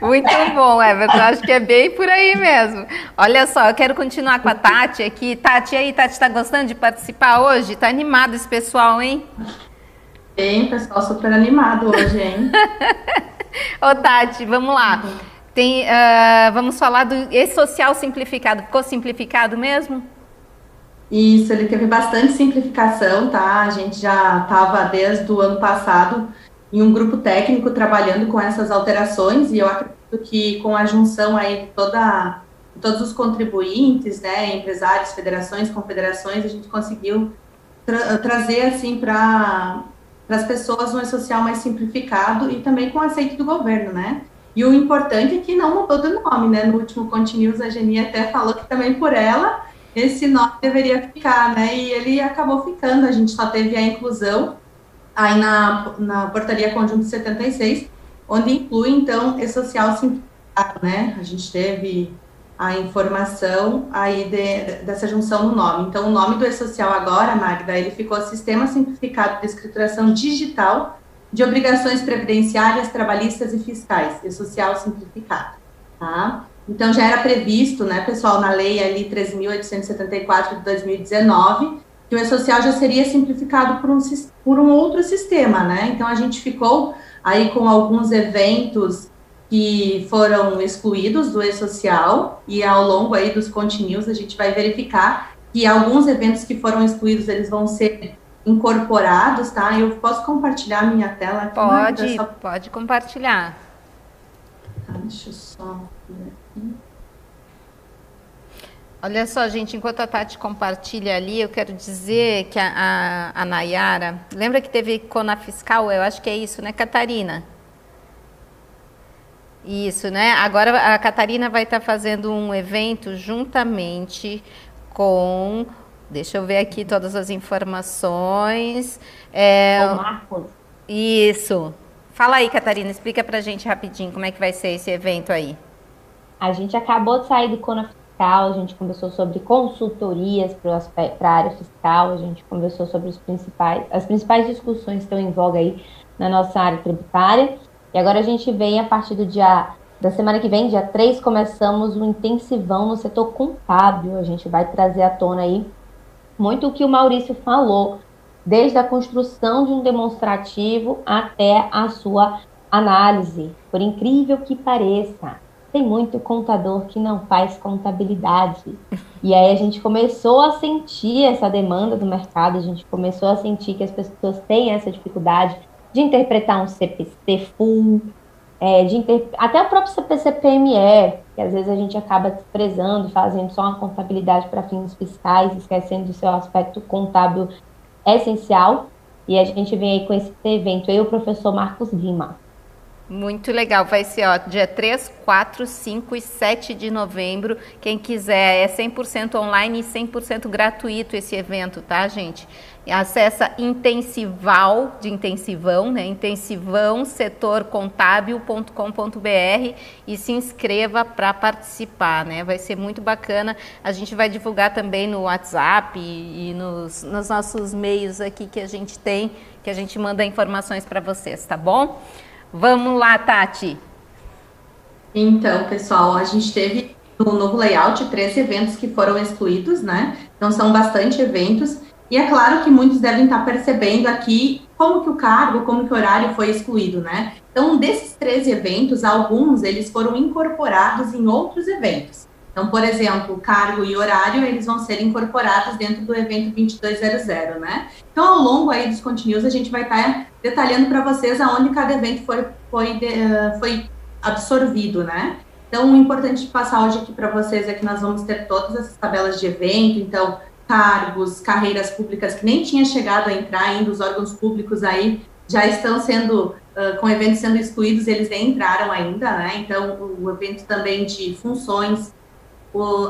Muito bom, Everton. Acho que é bem por aí mesmo. Olha só, eu quero continuar com a Tati aqui. Tati, aí, Tati, tá gostando de participar hoje? Tá animado esse pessoal, hein? Bem, pessoal super animado hoje, hein? Ô, Tati, vamos lá. Tem, uh, vamos falar do e-social simplificado. Ficou simplificado mesmo? Isso, ele teve bastante simplificação, tá? A gente já estava desde o ano passado em um grupo técnico trabalhando com essas alterações e eu acredito que com a junção aí de toda, todos os contribuintes, né, empresários, federações, confederações, a gente conseguiu tra trazer assim para as pessoas um e-social mais simplificado e também com aceito do governo, né? E o importante é que não mudou do nome, né? No último Continuous, a Geni até falou que também por ela esse nome deveria ficar, né? E ele acabou ficando, a gente só teve a inclusão aí na, na portaria conjunto 76, onde inclui, então, e social simplificado, né? A gente teve a informação aí de, dessa junção no nome. Então, o nome do e-social agora, Magda, ele ficou Sistema Simplificado de Escrituração Digital de Obrigações Previdenciárias, Trabalhistas e Fiscais, e-social simplificado, tá? Então, já era previsto, né, pessoal, na lei ali 13.874 de 2019, que o e-social já seria simplificado por um, por um outro sistema, né? Então, a gente ficou aí com alguns eventos que foram excluídos do e-social e ao longo aí dos continuos a gente vai verificar que alguns eventos que foram excluídos, eles vão ser incorporados, tá? Eu posso compartilhar minha tela aqui? Pode, só... pode compartilhar. Tá, deixa eu só ver aqui. Olha só, gente, enquanto a Tati compartilha ali, eu quero dizer que a, a, a Nayara, lembra que teve Cona Fiscal? Eu acho que é isso, né, Catarina? Isso, né? Agora a Catarina vai estar fazendo um evento juntamente com. Deixa eu ver aqui todas as informações. É, o Marcos. Isso. Fala aí, Catarina, explica pra gente rapidinho como é que vai ser esse evento aí. A gente acabou de sair do Cona Fiscal, a gente conversou sobre consultorias para a área fiscal, a gente conversou sobre os principais, as principais discussões que estão em voga aí na nossa área tributária. E agora a gente vem a partir do dia da semana que vem, dia 3, começamos um intensivão no setor contábil. A gente vai trazer à tona aí muito o que o Maurício falou, desde a construção de um demonstrativo até a sua análise. Por incrível que pareça, tem muito contador que não faz contabilidade. E aí a gente começou a sentir essa demanda do mercado, a gente começou a sentir que as pessoas têm essa dificuldade de interpretar um CPC full, é, de inter... até o próprio CPC-PME, que às vezes a gente acaba desprezando, fazendo só uma contabilidade para fins fiscais, esquecendo do seu aspecto contábil essencial. E a gente vem aí com esse evento, eu e o professor Marcos Lima. Muito legal, vai ser ó, dia 3, 4, 5 e 7 de novembro. Quem quiser, é 100% online e 100% gratuito esse evento, tá, gente? Acessa intensival, de intensivão, né? intensivão setorcontábil.com.br e se inscreva para participar, né? Vai ser muito bacana. A gente vai divulgar também no WhatsApp e, e nos, nos nossos meios aqui que a gente tem, que a gente manda informações para vocês, tá bom? Vamos lá, Tati. Então, pessoal, a gente teve no novo layout três eventos que foram excluídos, né? Então são bastante eventos. E é claro que muitos devem estar percebendo aqui como que o cargo, como que o horário foi excluído, né? Então, desses três eventos, alguns eles foram incorporados em outros eventos. Então, por exemplo, cargo e horário, eles vão ser incorporados dentro do evento 2200, né? Então, ao longo aí dos continuos, a gente vai estar detalhando para vocês aonde cada evento foi, foi, de, foi absorvido, né? Então, o importante de passar hoje aqui para vocês é que nós vamos ter todas essas tabelas de evento, então, cargos, carreiras públicas que nem tinha chegado a entrar ainda, os órgãos públicos aí já estão sendo, uh, com eventos sendo excluídos, eles nem entraram ainda, né? Então, o evento também de funções, o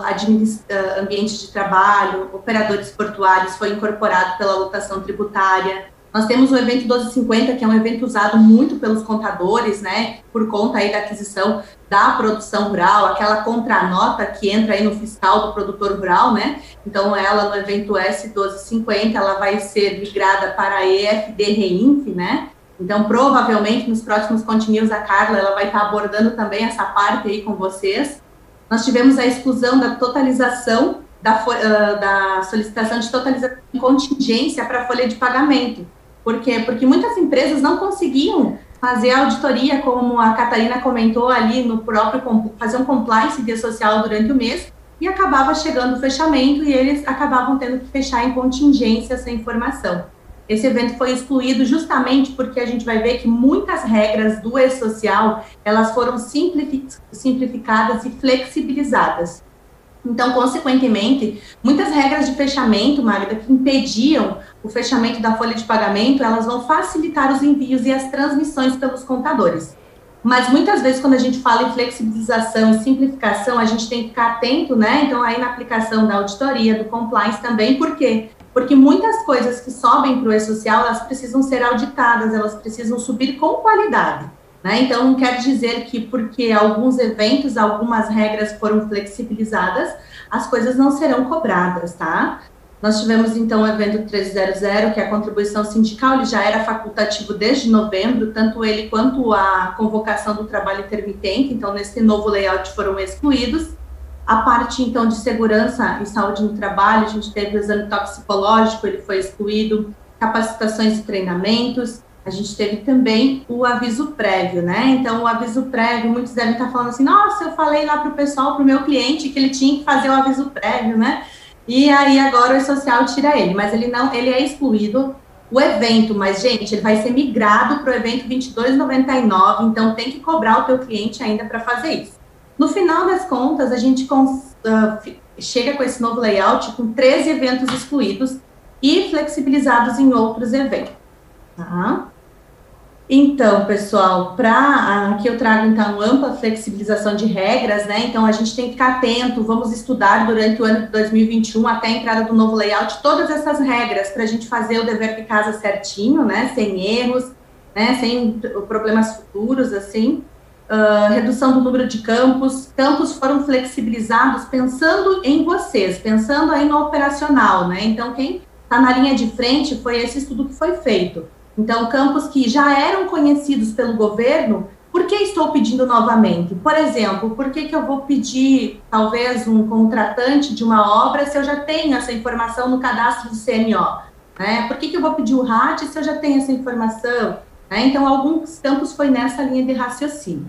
ambiente de trabalho, operadores portuários foi incorporado pela lotação tributária, nós temos o evento 1250, que é um evento usado muito pelos contadores, né, por conta aí da aquisição da produção rural, aquela contranota que entra aí no fiscal do produtor rural, né? Então, ela no evento S1250, ela vai ser migrada para a EFD Reinf, né? Então, provavelmente nos próximos continuos a Carla ela vai estar abordando também essa parte aí com vocês. Nós tivemos a exclusão da totalização da, uh, da solicitação de totalização de contingência para a folha de pagamento. Por quê? Porque muitas empresas não conseguiam fazer auditoria, como a Catarina comentou ali no próprio, fazer um compliance de social durante o mês, e acabava chegando o fechamento e eles acabavam tendo que fechar em contingência essa informação. Esse evento foi excluído justamente porque a gente vai ver que muitas regras do e-social, elas foram simplificadas e flexibilizadas. Então, consequentemente, muitas regras de fechamento, Magda, que impediam o fechamento da folha de pagamento, elas vão facilitar os envios e as transmissões pelos contadores. Mas muitas vezes, quando a gente fala em flexibilização e simplificação, a gente tem que ficar atento, né? Então, aí na aplicação da auditoria, do compliance também, por quê? Porque muitas coisas que sobem para o e-social, elas precisam ser auditadas, elas precisam subir com qualidade. Né? Então, não quer dizer que porque alguns eventos, algumas regras foram flexibilizadas, as coisas não serão cobradas, tá? Nós tivemos, então, o evento 300, que é a contribuição sindical, ele já era facultativo desde novembro, tanto ele quanto a convocação do trabalho intermitente, então, nesse novo layout foram excluídos. A parte, então, de segurança e saúde no trabalho, a gente teve o exame toxicológico, ele foi excluído, capacitações e treinamentos, a gente teve também o aviso prévio, né? Então, o aviso prévio, muitos devem estar falando assim, nossa, eu falei lá para o pessoal, para o meu cliente, que ele tinha que fazer o aviso prévio, né? E aí agora o social tira ele, mas ele não, ele é excluído o evento, mas gente, ele vai ser migrado para o evento 2299, então tem que cobrar o teu cliente ainda para fazer isso. No final das contas, a gente uh, chega com esse novo layout com 13 eventos excluídos e flexibilizados em outros eventos. Tá? Então, pessoal, para aqui eu trago então ampla flexibilização de regras, né? Então a gente tem que ficar atento, vamos estudar durante o ano de 2021 até a entrada do novo layout todas essas regras para a gente fazer o dever de casa certinho, né? Sem erros, né? Sem problemas futuros, assim. Redução do número de campos, campos foram flexibilizados pensando em vocês, pensando aí no operacional, né? Então quem está na linha de frente foi esse estudo que foi feito. Então, campos que já eram conhecidos pelo governo, por que estou pedindo novamente? Por exemplo, por que, que eu vou pedir, talvez, um contratante de uma obra se eu já tenho essa informação no cadastro do CMO? Né? Por que, que eu vou pedir o RAT se eu já tenho essa informação? Né? Então, alguns campos foi nessa linha de raciocínio.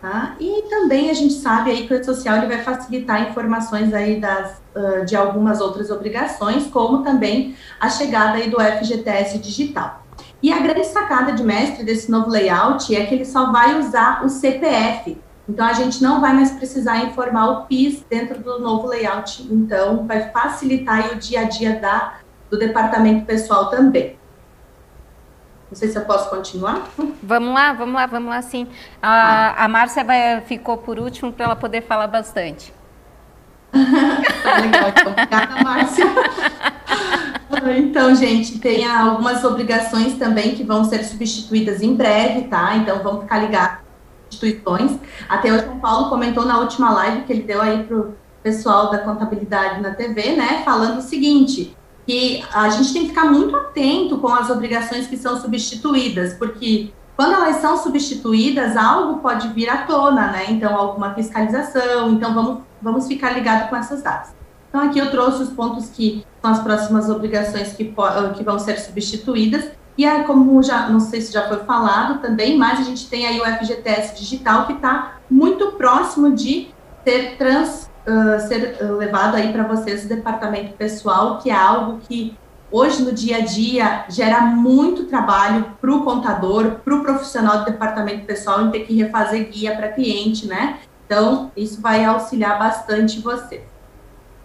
Tá? E também a gente sabe aí que o social ele vai facilitar informações aí das, uh, de algumas outras obrigações, como também a chegada aí do FGTS digital. E a grande sacada de mestre desse novo layout é que ele só vai usar o CPF. Então, a gente não vai mais precisar informar o PIS dentro do novo layout. Então, vai facilitar o dia a dia da, do departamento pessoal também. Não sei se eu posso continuar. Vamos lá, vamos lá, vamos lá sim. A, ah. a Márcia vai, ficou por último para ela poder falar bastante. legal, então. Obrigada, Márcia. Então, gente, tem algumas obrigações também que vão ser substituídas em breve, tá? Então, vamos ficar ligados instituições. Até o João Paulo comentou na última live que ele deu aí para o pessoal da contabilidade na TV, né? Falando o seguinte, que a gente tem que ficar muito atento com as obrigações que são substituídas, porque quando elas são substituídas, algo pode vir à tona, né? Então, alguma fiscalização. Então, vamos, vamos ficar ligado com essas datas. Então, aqui eu trouxe os pontos que são as próximas obrigações que, que vão ser substituídas. E é como já, não sei se já foi falado também, mas a gente tem aí o FGTS digital que está muito próximo de ser, trans, uh, ser levado aí para vocês o departamento pessoal, que é algo que hoje no dia a dia gera muito trabalho para o contador, para o profissional do departamento pessoal em ter que refazer guia para cliente, né? Então, isso vai auxiliar bastante você.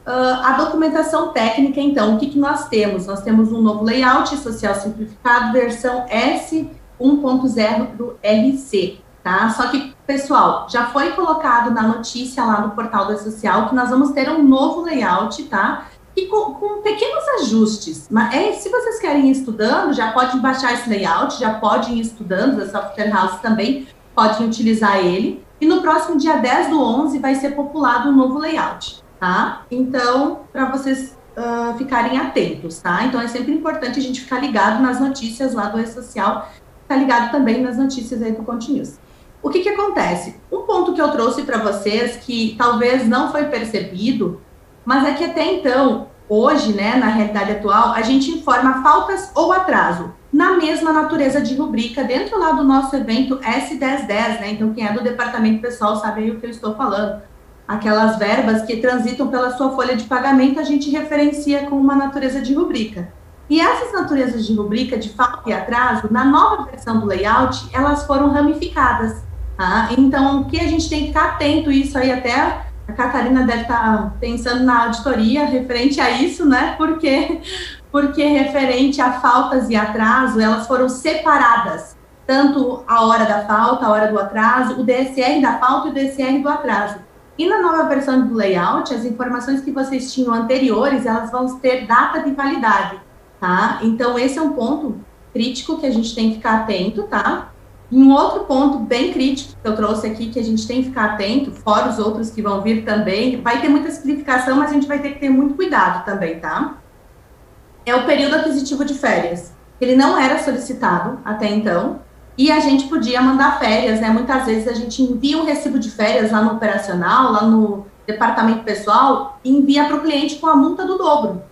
Uh, a documentação técnica, então, o que, que nós temos? Nós temos um novo layout social simplificado, versão S1.0 do RC, tá? Só que, pessoal, já foi colocado na notícia lá no portal da Social que nós vamos ter um novo layout, tá? E com, com pequenos ajustes. Mas é, se vocês querem ir estudando, já podem baixar esse layout, já podem ir estudando, a Software House também podem utilizar ele. E no próximo dia 10 do 11 vai ser populado um novo layout tá? Então, para vocês uh, ficarem atentos, tá? Então, é sempre importante a gente ficar ligado nas notícias lá do E-Social, ficar ligado também nas notícias aí do Continuous. O que que acontece? Um ponto que eu trouxe para vocês, que talvez não foi percebido, mas é que até então, hoje, né, na realidade atual, a gente informa faltas ou atraso. na mesma natureza de rubrica, dentro lá do nosso evento S1010, né? Então, quem é do departamento pessoal sabe aí o que eu estou falando. Aquelas verbas que transitam pela sua folha de pagamento, a gente referencia com uma natureza de rubrica. E essas naturezas de rubrica, de falta e atraso, na nova versão do layout, elas foram ramificadas. Tá? Então, o que a gente tem que ficar atento, isso aí até a Catarina deve estar pensando na auditoria referente a isso, né? Porque porque referente a faltas e atraso, elas foram separadas, tanto a hora da falta, a hora do atraso, o DSR da falta e o DSR do atraso. E na nova versão do layout, as informações que vocês tinham anteriores, elas vão ter data de validade, tá? Então, esse é um ponto crítico que a gente tem que ficar atento, tá? E um outro ponto bem crítico que eu trouxe aqui, que a gente tem que ficar atento, fora os outros que vão vir também, vai ter muita simplificação, mas a gente vai ter que ter muito cuidado também, tá? é o período aquisitivo de férias. Ele não era solicitado até então, e a gente podia mandar férias, né? Muitas vezes a gente envia um recibo de férias lá no operacional, lá no departamento pessoal, e envia para o cliente com a multa do dobro.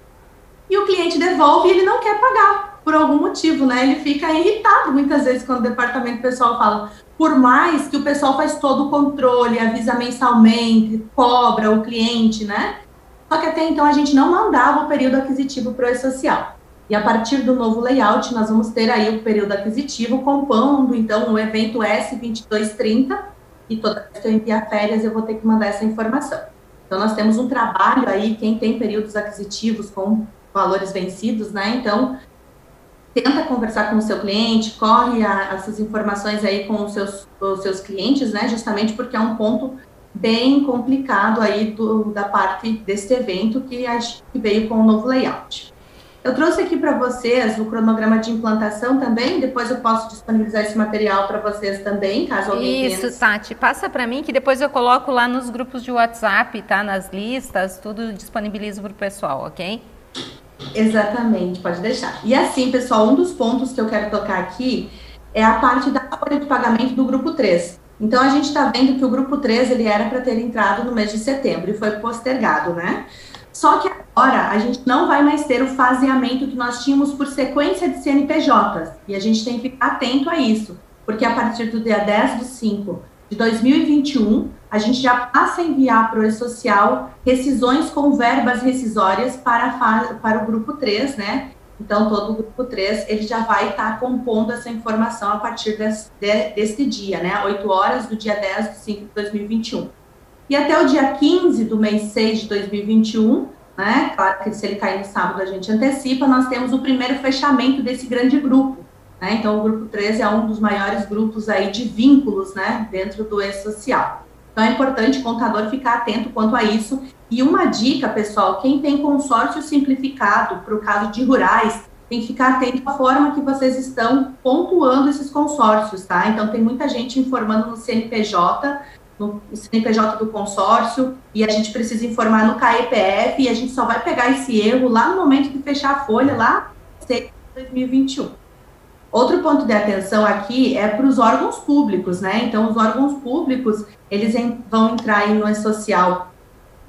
E o cliente devolve e ele não quer pagar, por algum motivo, né? Ele fica irritado muitas vezes quando o departamento pessoal fala, por mais que o pessoal faz todo o controle, avisa mensalmente, cobra o cliente, né? Só que até então a gente não mandava o período aquisitivo para o e-social. E a partir do novo layout, nós vamos ter aí o período aquisitivo compondo, então, o evento S2230, e toda vez que eu enviar férias, eu vou ter que mandar essa informação. Então, nós temos um trabalho aí, quem tem períodos aquisitivos com valores vencidos, né? Então, tenta conversar com o seu cliente, corre a, essas informações aí com os seus, os seus clientes, né? Justamente porque é um ponto bem complicado aí do, da parte deste evento que, acho que veio com o novo layout. Eu trouxe aqui para vocês o cronograma de implantação também, depois eu posso disponibilizar esse material para vocês também, caso alguém Isso, tenha... Tati, passa para mim que depois eu coloco lá nos grupos de WhatsApp, tá? Nas listas, tudo disponibilizo para o pessoal, ok? Exatamente, pode deixar. E assim, pessoal, um dos pontos que eu quero tocar aqui é a parte da folha de pagamento do grupo 3. Então, a gente está vendo que o grupo 3 ele era para ter entrado no mês de setembro e foi postergado, né? Só que agora a gente não vai mais ter o faseamento que nós tínhamos por sequência de CNPJs. E a gente tem que ficar atento a isso, porque a partir do dia 10 de 5 de 2021, a gente já passa a enviar para o E-Social rescisões com verbas rescisórias para, para o grupo 3, né? Então, todo o grupo 3, ele já vai estar tá compondo essa informação a partir desse, de, desse dia, né? 8 horas do dia 10 de 5 de 2021. E até o dia 15 do mês 6 de 2021, né? Claro que se ele cair no sábado a gente antecipa, nós temos o primeiro fechamento desse grande grupo. Né? Então, o grupo 13 é um dos maiores grupos aí de vínculos, né? Dentro do E-Social. Então, é importante o contador ficar atento quanto a isso e uma dica, pessoal, quem tem consórcio simplificado para o caso de rurais, tem que ficar atento à forma que vocês estão pontuando esses consórcios, tá? Então, tem muita gente informando no CNPJ, no CNPJ do consórcio, e a gente precisa informar no KEPF, e a gente só vai pegar esse erro lá no momento de fechar a folha, lá em 2021. Outro ponto de atenção aqui é para os órgãos públicos, né? Então, os órgãos públicos, eles vão entrar aí no social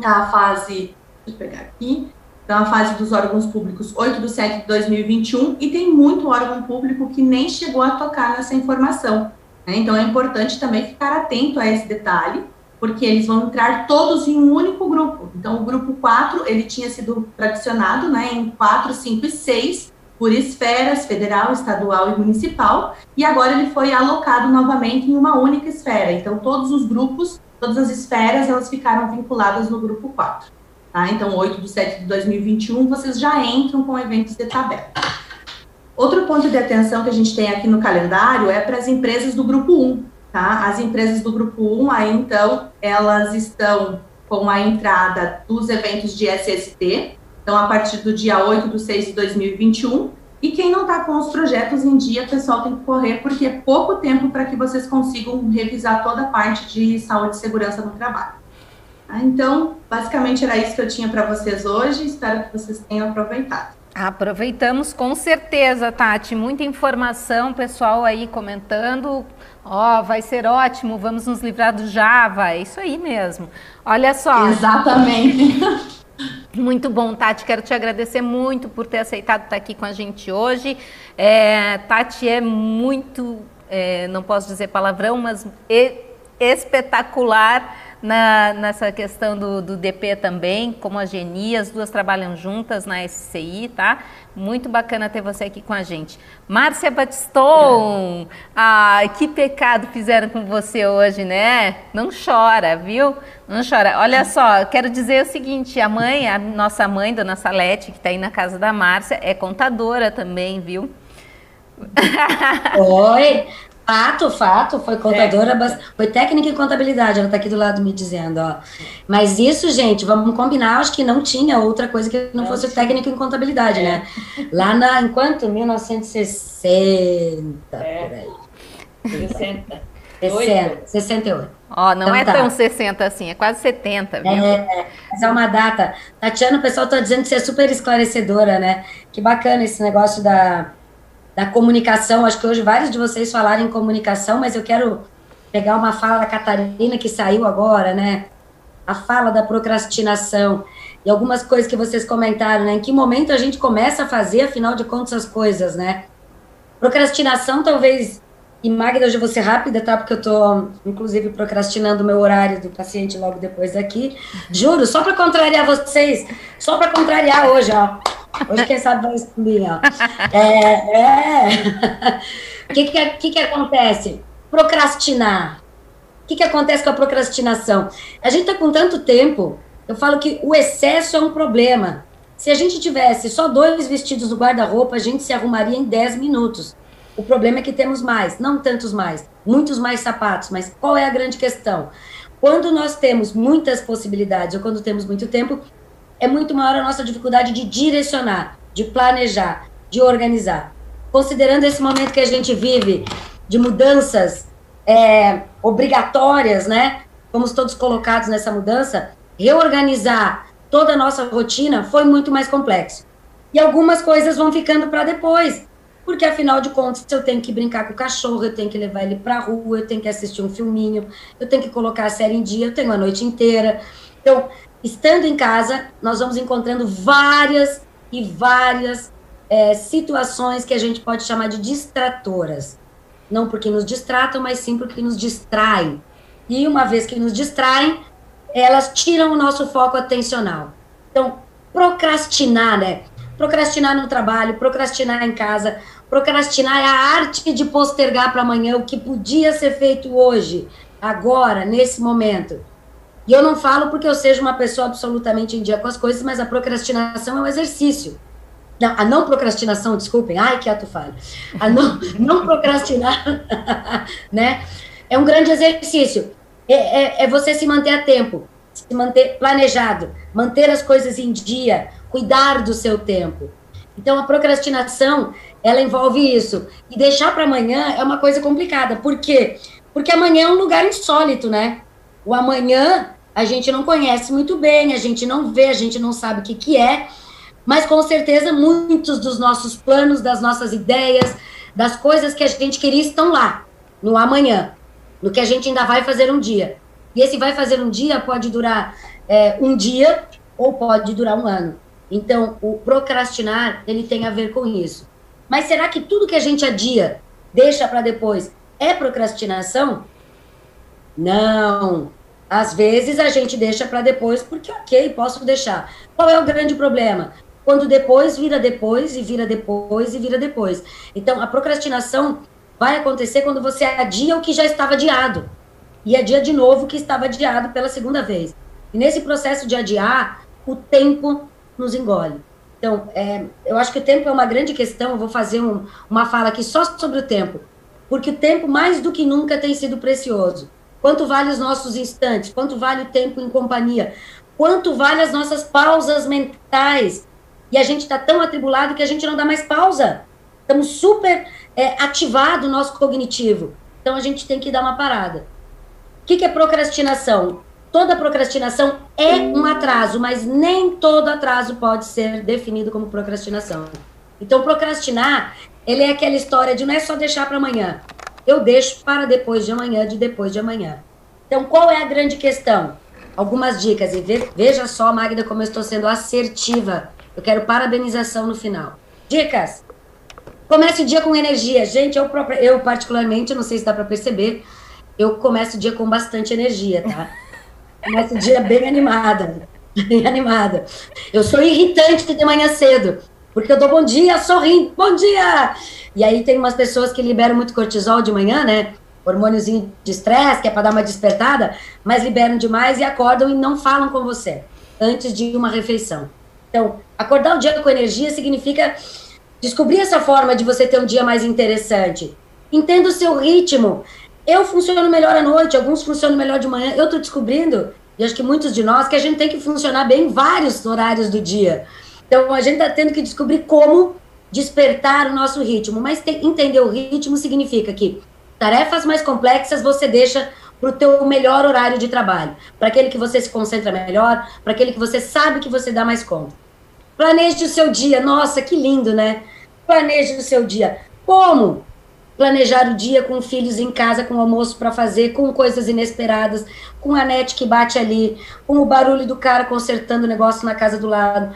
a fase, deixa eu pegar aqui, então a fase dos órgãos públicos 8 de 7 de 2021, e tem muito órgão público que nem chegou a tocar nessa informação. Né? Então é importante também ficar atento a esse detalhe, porque eles vão entrar todos em um único grupo. Então o grupo 4, ele tinha sido tradicionado né, em 4, 5 e 6, por esferas federal, estadual e municipal, e agora ele foi alocado novamente em uma única esfera. Então, todos os grupos todas as esferas elas ficaram vinculadas no grupo 4. Tá? Então, 8 de 7 de 2021, vocês já entram com eventos de tabela. Outro ponto de atenção que a gente tem aqui no calendário é para as empresas do grupo 1. Tá? As empresas do grupo 1, aí então, elas estão com a entrada dos eventos de SST, então a partir do dia 8 de 6 de 2021, e quem não está com os projetos em dia, pessoal, tem que correr, porque é pouco tempo para que vocês consigam revisar toda a parte de saúde e segurança no trabalho. Ah, então, basicamente era isso que eu tinha para vocês hoje. Espero que vocês tenham aproveitado. Aproveitamos com certeza, Tati. Muita informação, pessoal aí comentando. Ó, oh, vai ser ótimo, vamos nos livrar do Java. É isso aí mesmo. Olha só. Exatamente. Muito bom, Tati. Quero te agradecer muito por ter aceitado estar aqui com a gente hoje. É, Tati é muito, é, não posso dizer palavrão, mas espetacular na, nessa questão do, do, DP também, como a Geni, as duas trabalham juntas na SCI, tá? Muito bacana ter você aqui com a gente. Márcia Batiston, é. ah, que pecado fizeram com você hoje, né? Não chora, viu? Não chora. Olha só, quero dizer o seguinte, a mãe, a nossa mãe, Dona Salete, que está aí na casa da Márcia, é contadora também, viu? Oi, Fato, fato, foi contadora, é. foi técnica em contabilidade, ela está aqui do lado me dizendo, ó. Mas isso, gente, vamos combinar, acho que não tinha outra coisa que não, não fosse tinha. técnico em contabilidade, né? é. né? Lá na, enquanto 1960, é. por aí. 60. 60, 68. Ó, não então, é tá. tão 60 assim, é quase 70, viu? É, mas é uma data. Tatiana, o pessoal está dizendo que você é super esclarecedora, né? Que bacana esse negócio da da comunicação. Acho que hoje vários de vocês falaram em comunicação, mas eu quero pegar uma fala da Catarina que saiu agora, né? A fala da procrastinação e algumas coisas que vocês comentaram, né? Em que momento a gente começa a fazer, afinal de contas, as coisas, né? Procrastinação, talvez. E Magda, hoje eu vou ser rápida, tá? Porque eu tô, inclusive, procrastinando o meu horário do paciente logo depois daqui. Juro, só para contrariar vocês, só para contrariar hoje, ó. Hoje, quem sabe, vai explodir, ó. É, é. O que, que, que, que acontece? Procrastinar. O que, que acontece com a procrastinação? A gente tá com tanto tempo, eu falo que o excesso é um problema. Se a gente tivesse só dois vestidos no guarda-roupa, a gente se arrumaria em 10 minutos. O problema é que temos mais, não tantos mais, muitos mais sapatos, mas qual é a grande questão? Quando nós temos muitas possibilidades ou quando temos muito tempo, é muito maior a nossa dificuldade de direcionar, de planejar, de organizar. Considerando esse momento que a gente vive de mudanças é, obrigatórias, né? Fomos todos colocados nessa mudança, reorganizar toda a nossa rotina foi muito mais complexo. E algumas coisas vão ficando para depois, porque afinal de contas eu tenho que brincar com o cachorro, eu tenho que levar ele para a rua, eu tenho que assistir um filminho, eu tenho que colocar a série em dia, eu tenho a noite inteira. Então, estando em casa, nós vamos encontrando várias e várias é, situações que a gente pode chamar de distratoras. Não porque nos distratam, mas sim porque nos distraem. E uma vez que nos distraem, elas tiram o nosso foco atencional. Então, procrastinar, né? Procrastinar no trabalho, procrastinar em casa, procrastinar é a arte de postergar para amanhã o que podia ser feito hoje, agora, nesse momento. E eu não falo porque eu seja uma pessoa absolutamente em dia com as coisas, mas a procrastinação é um exercício. Não, a não procrastinação, desculpem, ai que ato falho. A não, não procrastinar, né? É um grande exercício. É, é, é você se manter a tempo, se manter planejado, manter as coisas em dia, cuidar do seu tempo. Então, a procrastinação, ela envolve isso. E deixar para amanhã é uma coisa complicada. Por quê? Porque amanhã é um lugar insólito, né? O amanhã a gente não conhece muito bem, a gente não vê, a gente não sabe o que, que é, mas com certeza muitos dos nossos planos, das nossas ideias, das coisas que a gente queria estão lá, no amanhã, no que a gente ainda vai fazer um dia. E esse vai fazer um dia pode durar é, um dia ou pode durar um ano. Então, o procrastinar, ele tem a ver com isso. Mas será que tudo que a gente adia, deixa para depois, é procrastinação? Não. Às vezes a gente deixa para depois, porque ok, posso deixar. Qual é o grande problema? Quando depois vira depois, e vira depois, e vira depois. Então, a procrastinação vai acontecer quando você adia o que já estava adiado. E adia de novo o que estava adiado pela segunda vez. E nesse processo de adiar, o tempo nos engole. Então, é, eu acho que o tempo é uma grande questão. Eu vou fazer um, uma fala aqui só sobre o tempo. Porque o tempo, mais do que nunca, tem sido precioso. Quanto vale os nossos instantes? Quanto vale o tempo em companhia? Quanto vale as nossas pausas mentais? E a gente está tão atribulado que a gente não dá mais pausa. Estamos super é, ativado o nosso cognitivo. Então a gente tem que dar uma parada. O que, que é procrastinação? Toda procrastinação é um atraso, mas nem todo atraso pode ser definido como procrastinação. Então, procrastinar, ele é aquela história de não é só deixar para amanhã eu deixo para depois de amanhã, de depois de amanhã. Então, qual é a grande questão? algumas dicas. E ve, veja só, Magda, como eu estou sendo assertiva. Eu quero parabenização no final. Dicas. Comece o dia com energia. Gente, eu, eu particularmente, não sei se dá para perceber, eu começo o dia com bastante energia, tá? Começo o dia bem animada. Bem animada. Eu sou irritante de manhã cedo, porque eu dou bom dia sorrindo, bom dia! E aí tem umas pessoas que liberam muito cortisol de manhã, né? Hormôniozinho de estresse, que é para dar uma despertada, mas liberam demais e acordam e não falam com você antes de uma refeição. Então, acordar o dia com energia significa descobrir essa forma de você ter um dia mais interessante. Entenda o seu ritmo. Eu funciono melhor à noite, alguns funcionam melhor de manhã. Eu estou descobrindo, e acho que muitos de nós, que a gente tem que funcionar bem em vários horários do dia. Então, a gente está tendo que descobrir como despertar o nosso ritmo. Mas entender o ritmo significa que tarefas mais complexas você deixa para o teu melhor horário de trabalho, para aquele que você se concentra melhor, para aquele que você sabe que você dá mais conta. Planeje o seu dia. Nossa, que lindo, né? Planeje o seu dia. Como? Planejar o dia com filhos em casa, com almoço para fazer, com coisas inesperadas, com a net que bate ali, com o barulho do cara consertando o negócio na casa do lado.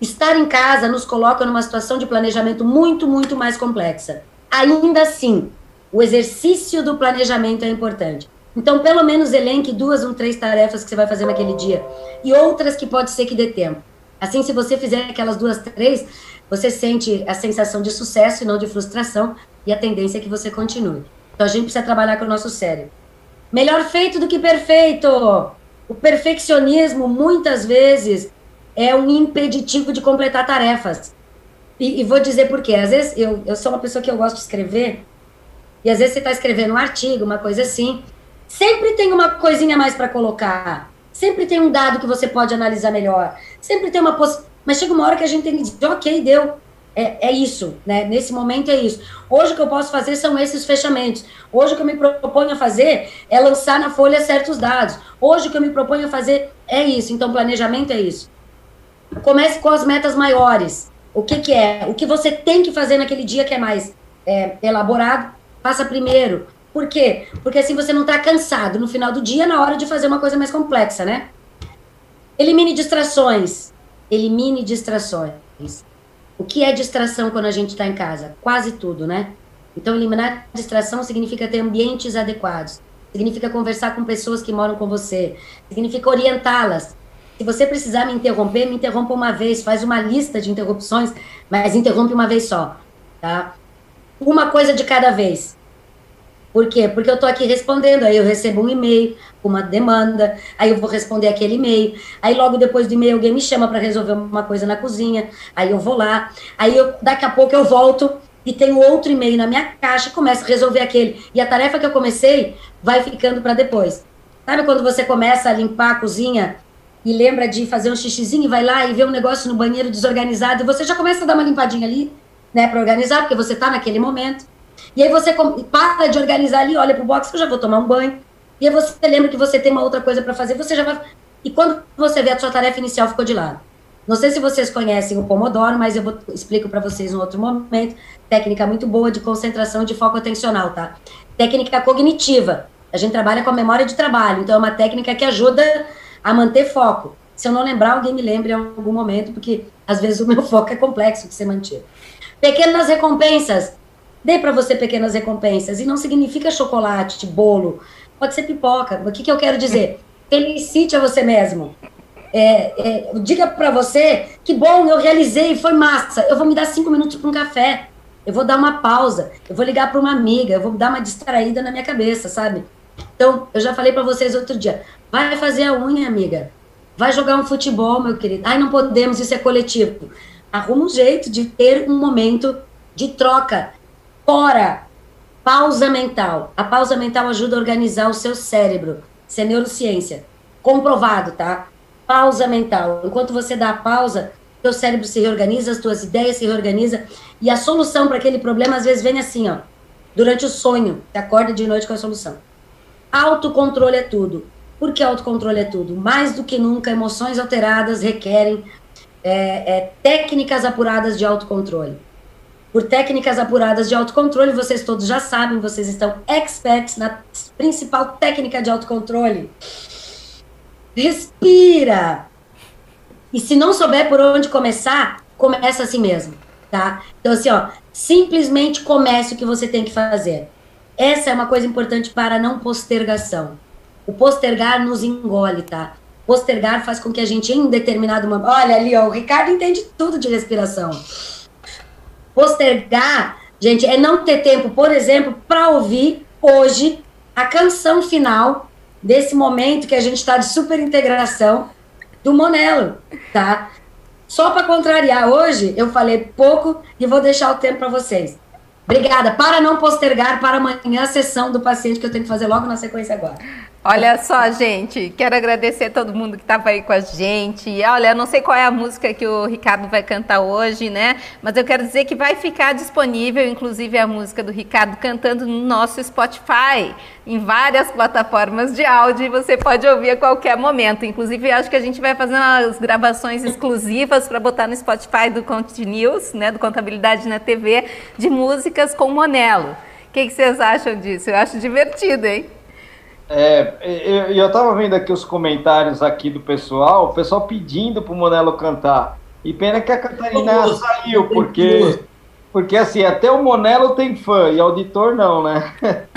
Estar em casa nos coloca numa situação de planejamento muito, muito mais complexa. Ainda assim, o exercício do planejamento é importante. Então, pelo menos elenque duas ou três tarefas que você vai fazer naquele dia e outras que pode ser que dê tempo. Assim, se você fizer aquelas duas, três, você sente a sensação de sucesso e não de frustração, e a tendência é que você continue. Então, a gente precisa trabalhar com o nosso cérebro. Melhor feito do que perfeito. O perfeccionismo, muitas vezes, é um impeditivo de completar tarefas. E, e vou dizer por quê. Às vezes, eu, eu sou uma pessoa que eu gosto de escrever, e às vezes você está escrevendo um artigo, uma coisa assim, sempre tem uma coisinha mais para colocar. Sempre tem um dado que você pode analisar melhor. Sempre tem uma possibilidade. Mas chega uma hora que a gente tem que dizer, ok, deu. É, é isso, né? Nesse momento é isso. Hoje o que eu posso fazer são esses fechamentos. Hoje o que eu me proponho a fazer é lançar na folha certos dados. Hoje o que eu me proponho a fazer é isso. Então, planejamento é isso. Comece com as metas maiores. O que, que é? O que você tem que fazer naquele dia que é mais é, elaborado, faça primeiro. Por quê? Porque assim você não está cansado no final do dia na hora de fazer uma coisa mais complexa, né? Elimine distrações. Elimine distrações. O que é distração quando a gente está em casa? Quase tudo, né? Então, eliminar distração significa ter ambientes adequados, significa conversar com pessoas que moram com você, significa orientá-las. Se você precisar me interromper, me interrompa uma vez, faz uma lista de interrupções, mas interrompe uma vez só, tá? Uma coisa de cada vez. Por quê? Porque eu estou aqui respondendo, aí eu recebo um e-mail uma demanda, aí eu vou responder aquele e-mail, aí logo depois do e-mail alguém me chama para resolver uma coisa na cozinha, aí eu vou lá, aí eu, daqui a pouco eu volto e tenho outro e-mail na minha caixa, começo a resolver aquele. E a tarefa que eu comecei vai ficando para depois. Sabe quando você começa a limpar a cozinha e lembra de fazer um xixizinho e vai lá e vê um negócio no banheiro desorganizado e você já começa a dar uma limpadinha ali, né, para organizar, porque você está naquele momento. E aí você para de organizar ali, olha pro box, eu já vou tomar um banho. E aí você lembra que você tem uma outra coisa para fazer, você já vai. E quando você vê a sua tarefa inicial ficou de lado. Não sei se vocês conhecem o Pomodoro, mas eu vou, explico para vocês em outro momento. Técnica muito boa de concentração de foco atencional, tá? Técnica cognitiva. A gente trabalha com a memória de trabalho, então é uma técnica que ajuda a manter foco. Se eu não lembrar, alguém me lembre em algum momento, porque às vezes o meu foco é complexo de ser mantido. Pequenas recompensas. Dê para você pequenas recompensas. E não significa chocolate, bolo. Pode ser pipoca. O que, que eu quero dizer? Felicite a você mesmo. É, é, diga para você que bom, eu realizei, foi massa. Eu vou me dar cinco minutos para um café. Eu vou dar uma pausa. Eu vou ligar para uma amiga. Eu vou dar uma distraída na minha cabeça, sabe? Então, eu já falei para vocês outro dia. Vai fazer a unha, amiga. Vai jogar um futebol, meu querido. Ai, não podemos, isso é coletivo. Arruma um jeito de ter um momento de troca Fora, pausa mental. A pausa mental ajuda a organizar o seu cérebro. Isso é neurociência. Comprovado, tá? Pausa mental. Enquanto você dá a pausa, seu cérebro se reorganiza, as suas ideias se reorganizam e a solução para aquele problema às vezes vem assim, ó. Durante o sonho, você acorda de noite com a solução. Autocontrole é tudo. Por que autocontrole é tudo? Mais do que nunca, emoções alteradas requerem é, é, técnicas apuradas de autocontrole por técnicas apuradas de autocontrole, vocês todos já sabem, vocês estão experts na principal técnica de autocontrole. respira. E se não souber por onde começar, começa assim mesmo, tá? Então, assim, ó, simplesmente comece o que você tem que fazer. Essa é uma coisa importante para não postergação. O postergar nos engole, tá? Postergar faz com que a gente, em determinado momento. Olha ali, ó, o Ricardo entende tudo de respiração. Postergar, gente, é não ter tempo, por exemplo, para ouvir hoje a canção final desse momento que a gente está de super integração do Monelo, tá? Só para contrariar, hoje eu falei pouco e vou deixar o tempo para vocês. Obrigada. Para não postergar para amanhã a sessão do paciente que eu tenho que fazer logo na sequência agora. Olha só, gente, quero agradecer a todo mundo que estava aí com a gente. Olha, não sei qual é a música que o Ricardo vai cantar hoje, né? Mas eu quero dizer que vai ficar disponível, inclusive a música do Ricardo cantando no nosso Spotify, em várias plataformas de áudio, e você pode ouvir a qualquer momento. Inclusive, acho que a gente vai fazer umas gravações exclusivas para botar no Spotify do Continuous, né? Do Contabilidade na TV, de músicas com Monelo. O que vocês acham disso? Eu acho divertido, hein? É, eu, eu tava vendo aqui os comentários aqui do pessoal, o pessoal pedindo pro Monelo cantar. E pena que a Catarina saiu, porque, porque assim, até o Monelo tem fã e auditor não, né?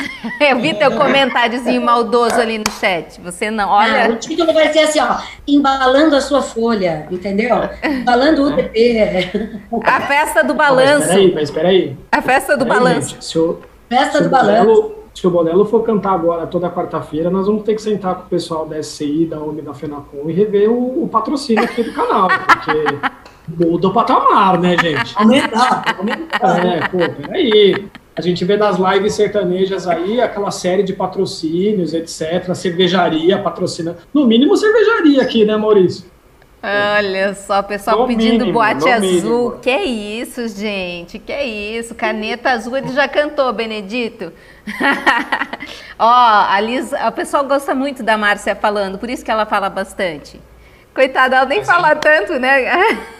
Eu vi teu comentáriozinho maldoso ali no chat. Você não, olha. Ah, o título vai ser assim, ó, embalando a sua folha, entendeu? Embalando o UTP. A festa do balanço. Mas espera aí, espera aí. A festa do Peraí, balanço. gente, se o, Festa se do balanço. Se o Bonello for cantar agora toda quarta-feira, nós vamos ter que sentar com o pessoal da SCI, da OMI, da FENACOM e rever o, o patrocínio aqui do canal, porque muda o patamar, né, gente? Aumentar, aumentar. É, pô, peraí. A gente vê nas lives sertanejas aí aquela série de patrocínios, etc. Cervejaria patrocina. No mínimo cervejaria aqui, né, Maurício? Olha só, pessoal No pedindo mínimo, boate azul. mínimo. Que isso, gente? Que isso? Caneta azul, ele já cantou, Benedito. Ó, a Liz, o pessoal gosta muito da Márcia falando, por isso que ela fala bastante. Coitada, ela nem fala tanto, né?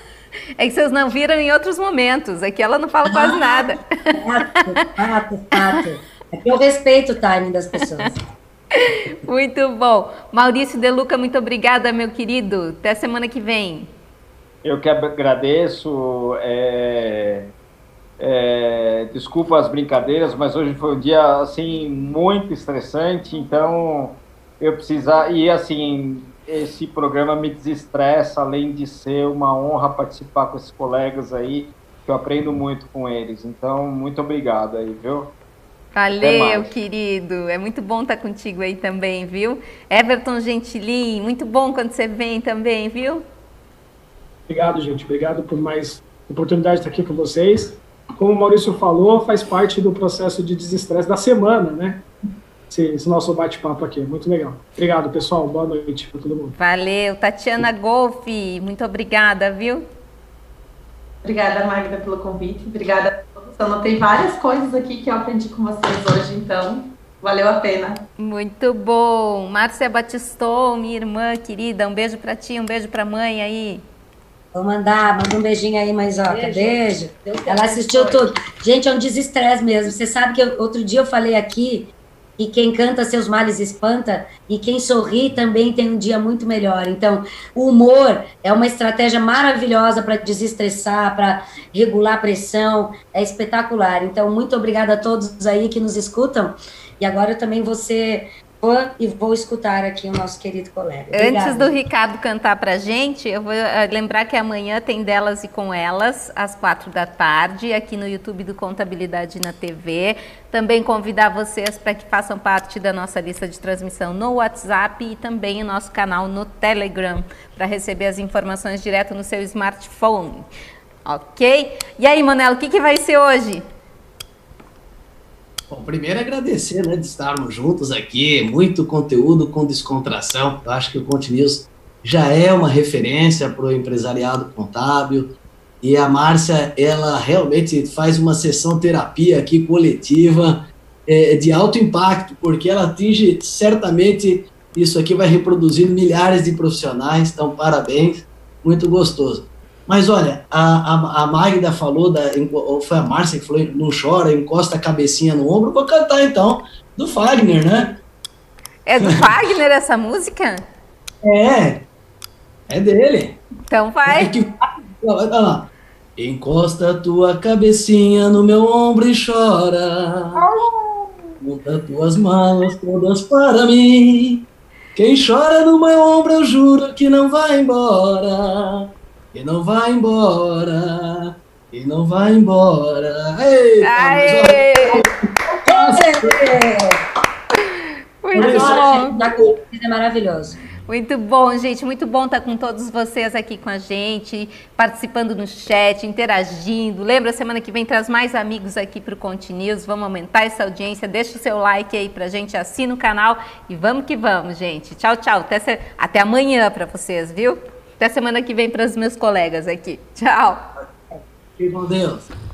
É que vocês não viram em outros momentos. Aqui ela não fala quase nada. Fato, fato, fato. É que eu respeito o timing das pessoas. Muito bom. Maurício De Luca, muito obrigada, meu querido. Até semana que vem. Eu que agradeço. é, é, desculpa as brincadeiras, mas hoje foi um dia assim muito estressante, então eu precisar e assim esse programa me desestressa, além de ser uma honra participar com esses colegas aí, que eu aprendo muito com eles. Então muito obrigado aí, viu? Valeu, querido. É muito bom estar contigo aí também, viu? Everton Gentilin, muito bom quando você vem também, viu? Obrigado, gente. Obrigado por mais oportunidade de estar aqui com vocês. Como o Maurício falou, faz parte do processo de desestresse da semana, né? Esse, esse nosso bate-papo aqui. Muito legal. Obrigado, pessoal. Boa noite para todo mundo. Valeu. Tatiana Golfe, muito obrigada, viu? Obrigada, Magda, pelo convite. Obrigada anotei várias coisas aqui que eu aprendi com vocês hoje, então valeu a pena. Muito bom. Márcia Batiston, minha irmã querida, um beijo para ti, um beijo para a mãe aí. Vou mandar, manda um beijinho aí, mãezota. Beijo. Beijo. Ela assistiu tudo. Gente, é um desestresse mesmo. Você sabe que eu- outro dia eu falei aqui que quem canta seus males espanta e quem sorri também tem um dia muito melhor. Então, o humor é uma estratégia maravilhosa para desestressar, para regular a pressão. É espetacular. Então, muito obrigada a todos aí que nos escutam. E agora eu também vou ser e vou escutar aqui o nosso querido colega. Antes Obrigada. do Ricardo cantar pra gente, eu vou eh, lembrar que amanhã tem delas e com elas, às quatro da tarde, aqui no YouTube do Contabilidade na TV. Também convidar vocês para que façam parte da nossa lista de transmissão no WhatsApp e também o nosso canal no Telegram, para receber as informações direto no seu smartphone. Ok? E aí, Manelo, o que, que vai ser hoje? Bom, primeiro agradecer, né, de estarmos juntos aqui, muito conteúdo com descontração. Eu acho que o Conte News já é uma referência para o empresariado contábil. E a Márcia, ela realmente faz uma sessão terapia aqui coletiva é, de alto impacto, porque ela atinge certamente isso aqui vai reproduzir milhares de profissionais. Então, parabéns, muito gostoso. Mas olha, a, a, a Magda falou, da, ou foi a Márcia que falou, não chora, encosta a cabecinha no ombro, vou cantar então, do Fagner, né? É do Wagner essa música? É, é dele. Então vai. É que, olha lá. Encosta tua cabecinha no meu ombro e chora. Monta tuas malas todas para mim. Quem chora no meu ombro, eu juro que não vai embora. Que não vai embora. E não vai embora. Eita, Aê! Muito Agora, bom. da cultura é maravilhoso. Muito bom, gente. Muito bom estar com todos vocês aqui com a gente, participando no chat, interagindo. Lembra, semana que vem traz mais amigos aqui para o Continuous. Vamos aumentar essa audiência. Deixa o seu like aí para a gente, assina o canal e vamos que vamos, gente. Tchau, tchau. Até. Até amanhã para vocês, viu? Até semana que vem para os meus colegas aqui. Tchau. Fique com Deus.